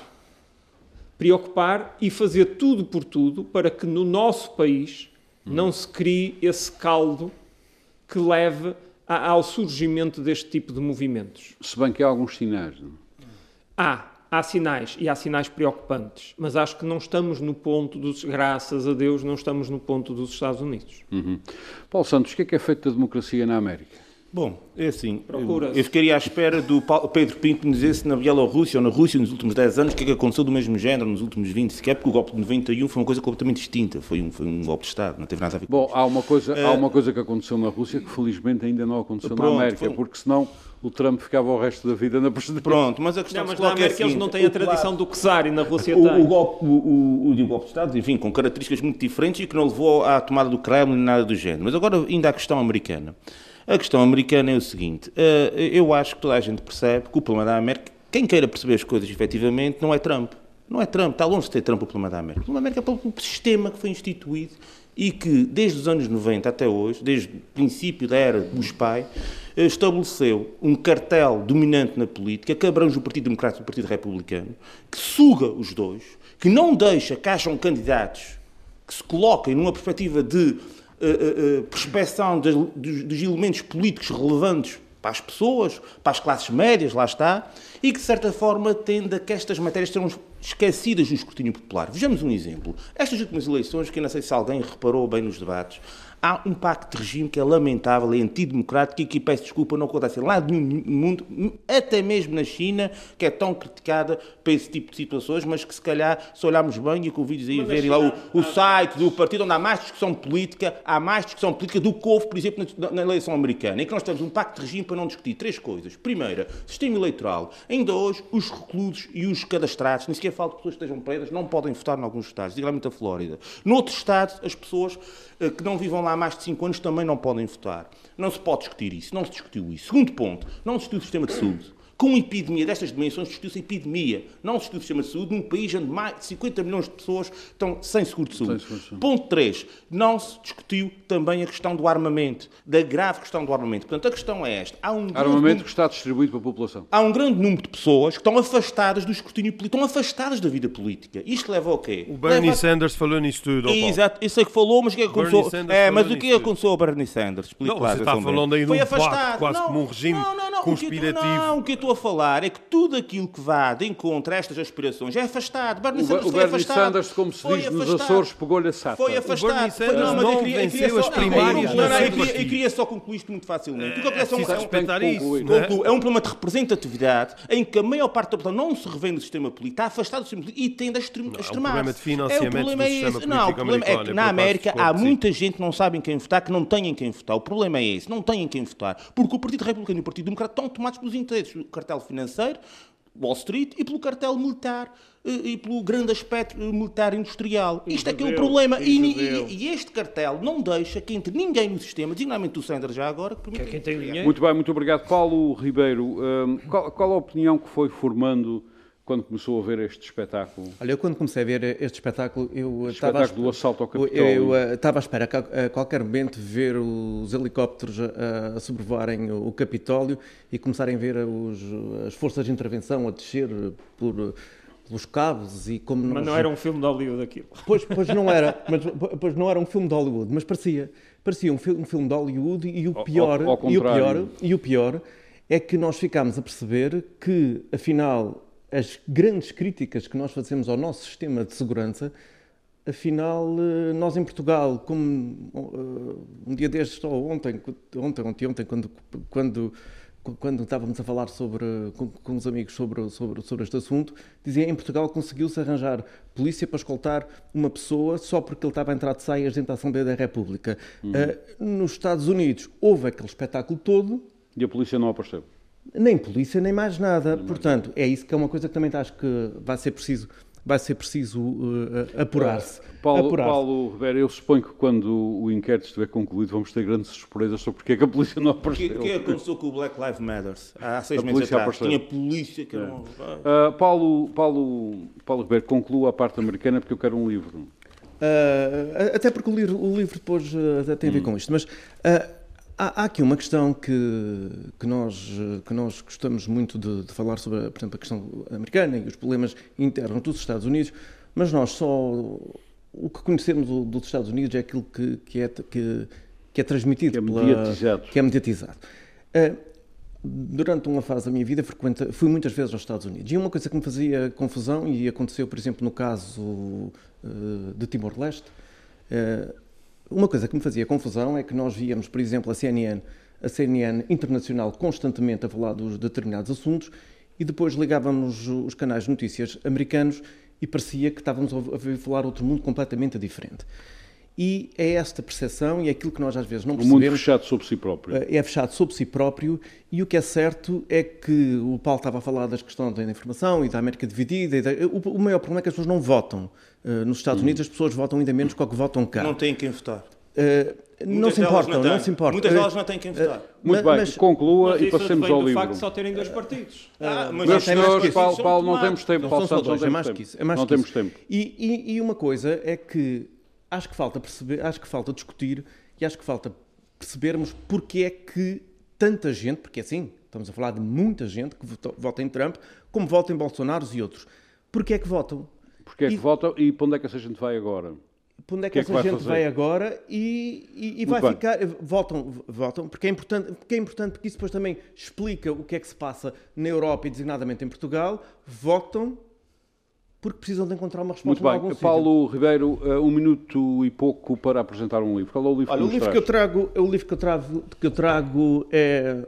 [SPEAKER 4] Preocupar e fazer tudo por tudo para que no nosso país não se crie esse caldo que leve a, ao surgimento deste tipo de movimentos.
[SPEAKER 2] Se bem que há alguns sinais. Não?
[SPEAKER 4] Há, há sinais e há sinais preocupantes, mas acho que não estamos no ponto dos, graças a Deus, não estamos no ponto dos Estados Unidos.
[SPEAKER 2] Uhum. Paulo Santos, o que é que é feito da democracia na América?
[SPEAKER 5] Bom, é assim, eu, eu ficaria à espera do Pedro Pinto me dizer se na Bielorrússia ou na Rússia nos últimos 10 anos o que é que aconteceu do mesmo género nos últimos 20, sequer porque o golpe de 91 foi uma coisa completamente distinta, foi um, foi um golpe de Estado, não teve nada a ver com
[SPEAKER 2] Bom, há uma, coisa, uh, há uma coisa que aconteceu na Rússia que felizmente ainda não aconteceu pronto, na América, foi... porque senão o Trump ficava o resto da vida na presidência.
[SPEAKER 5] Pronto, mas a questão
[SPEAKER 4] não, mas na América é eles não têm a tradição do czar e na Rússia
[SPEAKER 5] o,
[SPEAKER 4] tem.
[SPEAKER 5] O golpe, o, o, o, golpe de Estado, enfim, com características muito diferentes e que não levou à tomada do Kremlin nada do género. Mas agora ainda a questão americana. A questão americana é o seguinte: eh, eu acho que toda a gente percebe que o problema da América, quem queira perceber as coisas efetivamente, não é Trump. Não é Trump, está longe de ter Trump o problema da América. O problema da América é o sistema que foi instituído e que, desde os anos 90 até hoje, desde o princípio da era dos pai, eh, estabeleceu um cartel dominante na política que abrange o Partido Democrático e o Partido Republicano, que suga os dois, que não deixa que hajam candidatos que se coloquem numa perspectiva de uh, dos, dos elementos políticos relevantes para as pessoas, para as classes médias, lá está, e que de certa forma tende a que estas matérias sejam esquecidas do escrutínio popular. Vejamos um exemplo. Estas últimas eleições, que não sei se alguém reparou bem nos debates, há um pacto de regime que é lamentável, é antidemocrático e que, peço desculpa, não acontece em lado nenhum no mundo, até mesmo na China, que é tão criticada para esse tipo de situações, mas que se calhar, se olharmos bem e convido aí a verem lá o, o site do partido onde há mais discussão política, há mais discussão política do que houve, por exemplo, na, na eleição americana, em que nós temos um pacto de regime para não discutir três coisas. Primeira, sistema eleitoral. Ainda hoje, os reclusos e os cadastrados, nem sequer falo de pessoas que estejam pretas, não podem votar em alguns estados, digo a Flórida. Noutros estados, as pessoas eh, que não vivam lá há mais de 5 anos também não podem votar. Não se pode discutir isso, não se discutiu isso. Segundo ponto, não se discutiu o sistema de saúde. Com uma epidemia destas dimensões, discutiu-se a epidemia. Não se discutiu o sistema de saúde num país onde mais de 50 milhões de pessoas estão sem seguro de saúde. Ponto 3. Não se discutiu também a questão do armamento, da grave questão do armamento. Portanto, a questão é esta.
[SPEAKER 2] Há um armamento número... que está distribuído para a população.
[SPEAKER 5] Há um grande número de pessoas que estão afastadas do escrutínio político, estão afastadas da vida política. Isto leva ao quê?
[SPEAKER 3] O Bernie
[SPEAKER 5] leva...
[SPEAKER 3] Sanders falou nisso tudo.
[SPEAKER 5] Exato, eu sei que falou, mas o que é que aconteceu? É, mas o que é que aconteceu ao Bernie Sanders?
[SPEAKER 3] Explique não, você está falando aí de um afastado. quase não, como um regime não, não, não, conspirativo.
[SPEAKER 5] O que, não, o que eu estou a falar é que tudo aquilo que vá de encontro a estas aspirações é afastado.
[SPEAKER 2] Bernie o, Sanders o Bernie afastado. Sanders, como se diz nos Açores, pegou-lhe a sata.
[SPEAKER 5] Foi afastado. O Bernie Sanders
[SPEAKER 3] foi, não, mas eu queria, venceu queria as primárias.
[SPEAKER 5] Não, não, eu, queria, eu queria só concluir isto muito facilmente. É,
[SPEAKER 3] é, é, respeitar isso,
[SPEAKER 5] concluo, é um problema de representatividade em que a maior parte da população não se revê no sistema político, está afastado do sistema político e tende a extremar.
[SPEAKER 3] É um problema de financiamento é, o problema é esse.
[SPEAKER 5] Não, o problema é que na América há muita gente que não sabe em quem votar, que não tem em quem votar. O problema é esse, não tem em quem votar. Porque o Partido Republicano e o Partido Democrata estão tomados pelos interesses do cartel financeiro, Wall Street e pelo cartel militar eh, e pelo grande aspecto militar industrial. Isto é que é o problema. E, e, e, este cartel não deixa que entre ninguém no sistema, designadamente o Sanders já agora, que
[SPEAKER 4] permite... Que é quem tem
[SPEAKER 2] Muito bem, muito obrigado. Paulo Ribeiro, um, qual, qual, a opinião que foi formando quando começou a ver este espetáculo?
[SPEAKER 6] Olha, eu quando comecei a ver este espetáculo, eu
[SPEAKER 2] estava espetáculo do assalto ao Capitólio. Eu,
[SPEAKER 6] estava à espera a qualquer momento ver os helicópteros a, a sobrevoarem o Capitólio e começarem a ver os, as forças de intervenção a descer por pelos cabos e como
[SPEAKER 4] mas não era um filme de Hollywood aquilo
[SPEAKER 6] pois, pois não era mas pois não era um filme de Hollywood mas parecia parecia um filme, um filme de Hollywood e o pior
[SPEAKER 2] ao, ao
[SPEAKER 6] e o pior e o pior é que nós ficámos a perceber que afinal as grandes críticas que nós fazemos ao nosso sistema de segurança, afinal, eh, nós em Portugal, como eh, um dia destes, ou ontem, ontem, ontem, ontem quando, quando, quando estávamos a falar sobre, com, com os amigos sobre, sobre, sobre este assunto, dizia em Portugal conseguiu-se arranjar polícia para escoltar uma pessoa só porque ele estava a entrar de saias dentro da Assembleia da República. Uhum. Uh, nos Estados Unidos houve aquele espetáculo todo.
[SPEAKER 2] E a polícia não apareceu.
[SPEAKER 6] Nem polícia, nem mais nada. Nem Portanto, mais é isso que é uma coisa que também acho que vai ser preciso vai ser preciso uh, apurar-se.
[SPEAKER 2] Paulo,
[SPEAKER 6] apurar
[SPEAKER 2] Paulo Ribeiro, eu suponho que quando o inquérito estiver concluído vamos ter grandes surpresas sobre porque é que a polícia não apareceu.
[SPEAKER 5] O que, que aconteceu com o Black Lives Matter? Há seis a meses atrás tinha polícia que é. não...
[SPEAKER 2] Uh, Paulo, Paulo, Paulo Ribeiro, conclua a parte americana porque eu quero um livro.
[SPEAKER 6] Uh, até porque o livro, o livro depois até tem a ver hum. com isto, mas Há, há, aqui uma questão que, que, nós, que nós gostamos muito de, de, falar sobre, por exemplo, a questão americana e os problemas internos dos Estados Unidos, mas nós só o que conhecemos dos Estados Unidos é aquilo que, que, é, que, que é transmitido,
[SPEAKER 2] que é mediatizado.
[SPEAKER 6] Pela, que é mediatizado. Uh, durante uma fase da minha vida frequenta, fui muitas vezes aos Estados Unidos. E uma coisa que me fazia confusão, e aconteceu, por exemplo, no caso uh, de Timor-Leste, uh, uma coisa que me fazia confusão é que nós víamos, por exemplo, a CNN, a CNN internacional constantemente a falar dos determinados assuntos e depois ligávamos os canais de notícias americanos e parecia que estávamos a ouvir falar outro mundo completamente diferente. E é esta percepção e é aquilo que nós às vezes não percebemos.
[SPEAKER 2] O mundo fechado sobre si próprio.
[SPEAKER 6] Eh, é fechado sobre si próprio e o que é certo é que o Paulo estava a falar das questões da informação e da América dividida. Da... O, maior problema é que as pessoas não votam. Uh, nos Estados hum. Unidos as pessoas votam ainda menos do que votam cá.
[SPEAKER 5] Não têm quem votar.
[SPEAKER 6] Uh, não se importam, não, não, se importam.
[SPEAKER 5] Muitas delas não têm quem votar.
[SPEAKER 2] Muito bem, mas, conclua e passemos ao livro.
[SPEAKER 4] facto de só terem dois partidos.
[SPEAKER 2] Ah, mas meus senhores, Paulo, Paulo, não temos tempo. Paulo Santos, não temos tempo. Não temos tempo.
[SPEAKER 6] E uma coisa é que acho que falta perceber, acho que falta discutir e acho que falta percebermos porque é que tanta gente, porque assim, estamos a falar de muita gente que vota em Trump, como vota em Bolsonaro e outros. Porque é que votam?
[SPEAKER 2] Porque é que e, votam e para onde é que essa gente vai agora?
[SPEAKER 6] Para onde é que, que essa é que gente vai, vai, agora e, e, e vai bem. ficar. Votam, votam porque, é importante, porque é importante, porque isso depois também explica o que é que se passa na Europa e designadamente em Portugal. Votam porque precisam de encontrar uma resposta
[SPEAKER 2] Muito bem. Paulo sítio. Ribeiro, eh, um minuto e pouco para apresentar um livro. Qual é o livro
[SPEAKER 6] Olha,
[SPEAKER 2] que
[SPEAKER 6] o livro que eu trago, o livro que eu trago, que eu trago é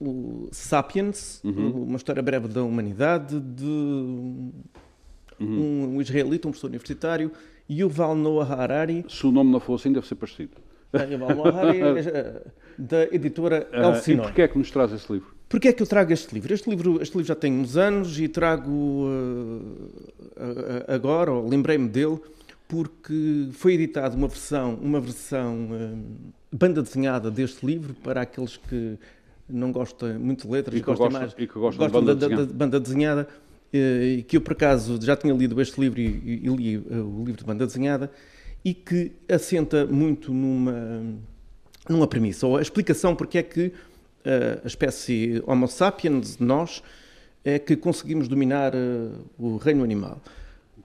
[SPEAKER 6] o Sapiens, uhum. uma história breve da humanidade, de uhum. um israelita, um professor universitário, Yuval Noah Harari.
[SPEAKER 2] Se o nome não for assim, deve ser parecido.
[SPEAKER 6] Yuval Noah Harari, é, da editora El uh,
[SPEAKER 2] E porquê é que nos traz esse livro?
[SPEAKER 6] Porquê é que eu trago este livro? Este livro, este livro já tem uns anos e trago uh, agora, ou lembrei-me dele, porque foi editada uma versão, uma versão uh, banda desenhada deste livro para aqueles que não gostam muito de letras
[SPEAKER 2] e
[SPEAKER 6] que gostam
[SPEAKER 2] mais
[SPEAKER 6] e
[SPEAKER 2] que gostam, gostam
[SPEAKER 6] de banda, da, da, banda desenhada, uh, e que eu por acaso já tinha lido este livro e, e li o livro de banda desenhada e que assenta muito numa numa premissa, ou a explicação porque é que a espécie Homo sapiens, nós, é que conseguimos dominar uh, o reino animal.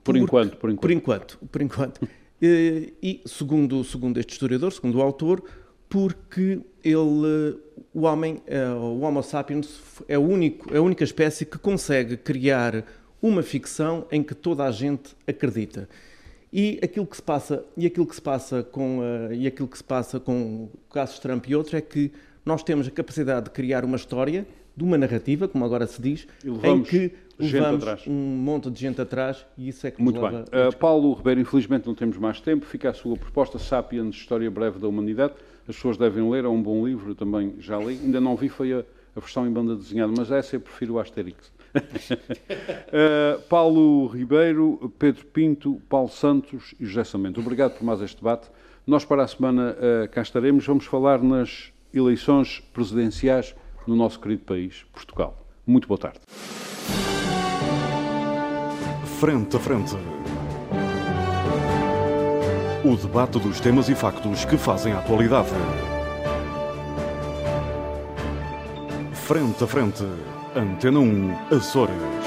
[SPEAKER 2] Por enquanto, por enquanto.
[SPEAKER 6] Por enquanto, por enquanto. e, e, segundo, segundo este historiador, segundo o autor, porque ele, o homem, eh, o Homo sapiens, é, o único, é a única espécie que consegue criar uma ficção em que toda a gente acredita. E aquilo que se passa, e aquilo que se passa com, e aquilo que se passa com casos Trump e outros é que nós temos a capacidade de criar uma história, de uma narrativa, como agora se diz, em que levamos um monte de gente atrás e isso é que
[SPEAKER 2] Muito bem. Uh, Paulo Ribeiro, infelizmente não temos mais tempo. Fica a sua proposta, Sapiens, História Breve da Humanidade. As pessoas devem ler, é um bom livro, eu também já li. Ainda não vi, foi a, a versão em banda desenhada, mas essa eu prefiro o Asterix. uh, Paulo Ribeiro, Pedro Pinto, Paulo Santos e José Samento. Obrigado por mais este debate. Nós para a semana uh, cá estaremos. Vamos falar nas eleições presidenciais no nosso querido país, Portugal. Muito boa tarde.
[SPEAKER 1] Frente a frente. O debate dos temas e factos que fazem a atualidade. Frente a frente. Antena 1, Açores.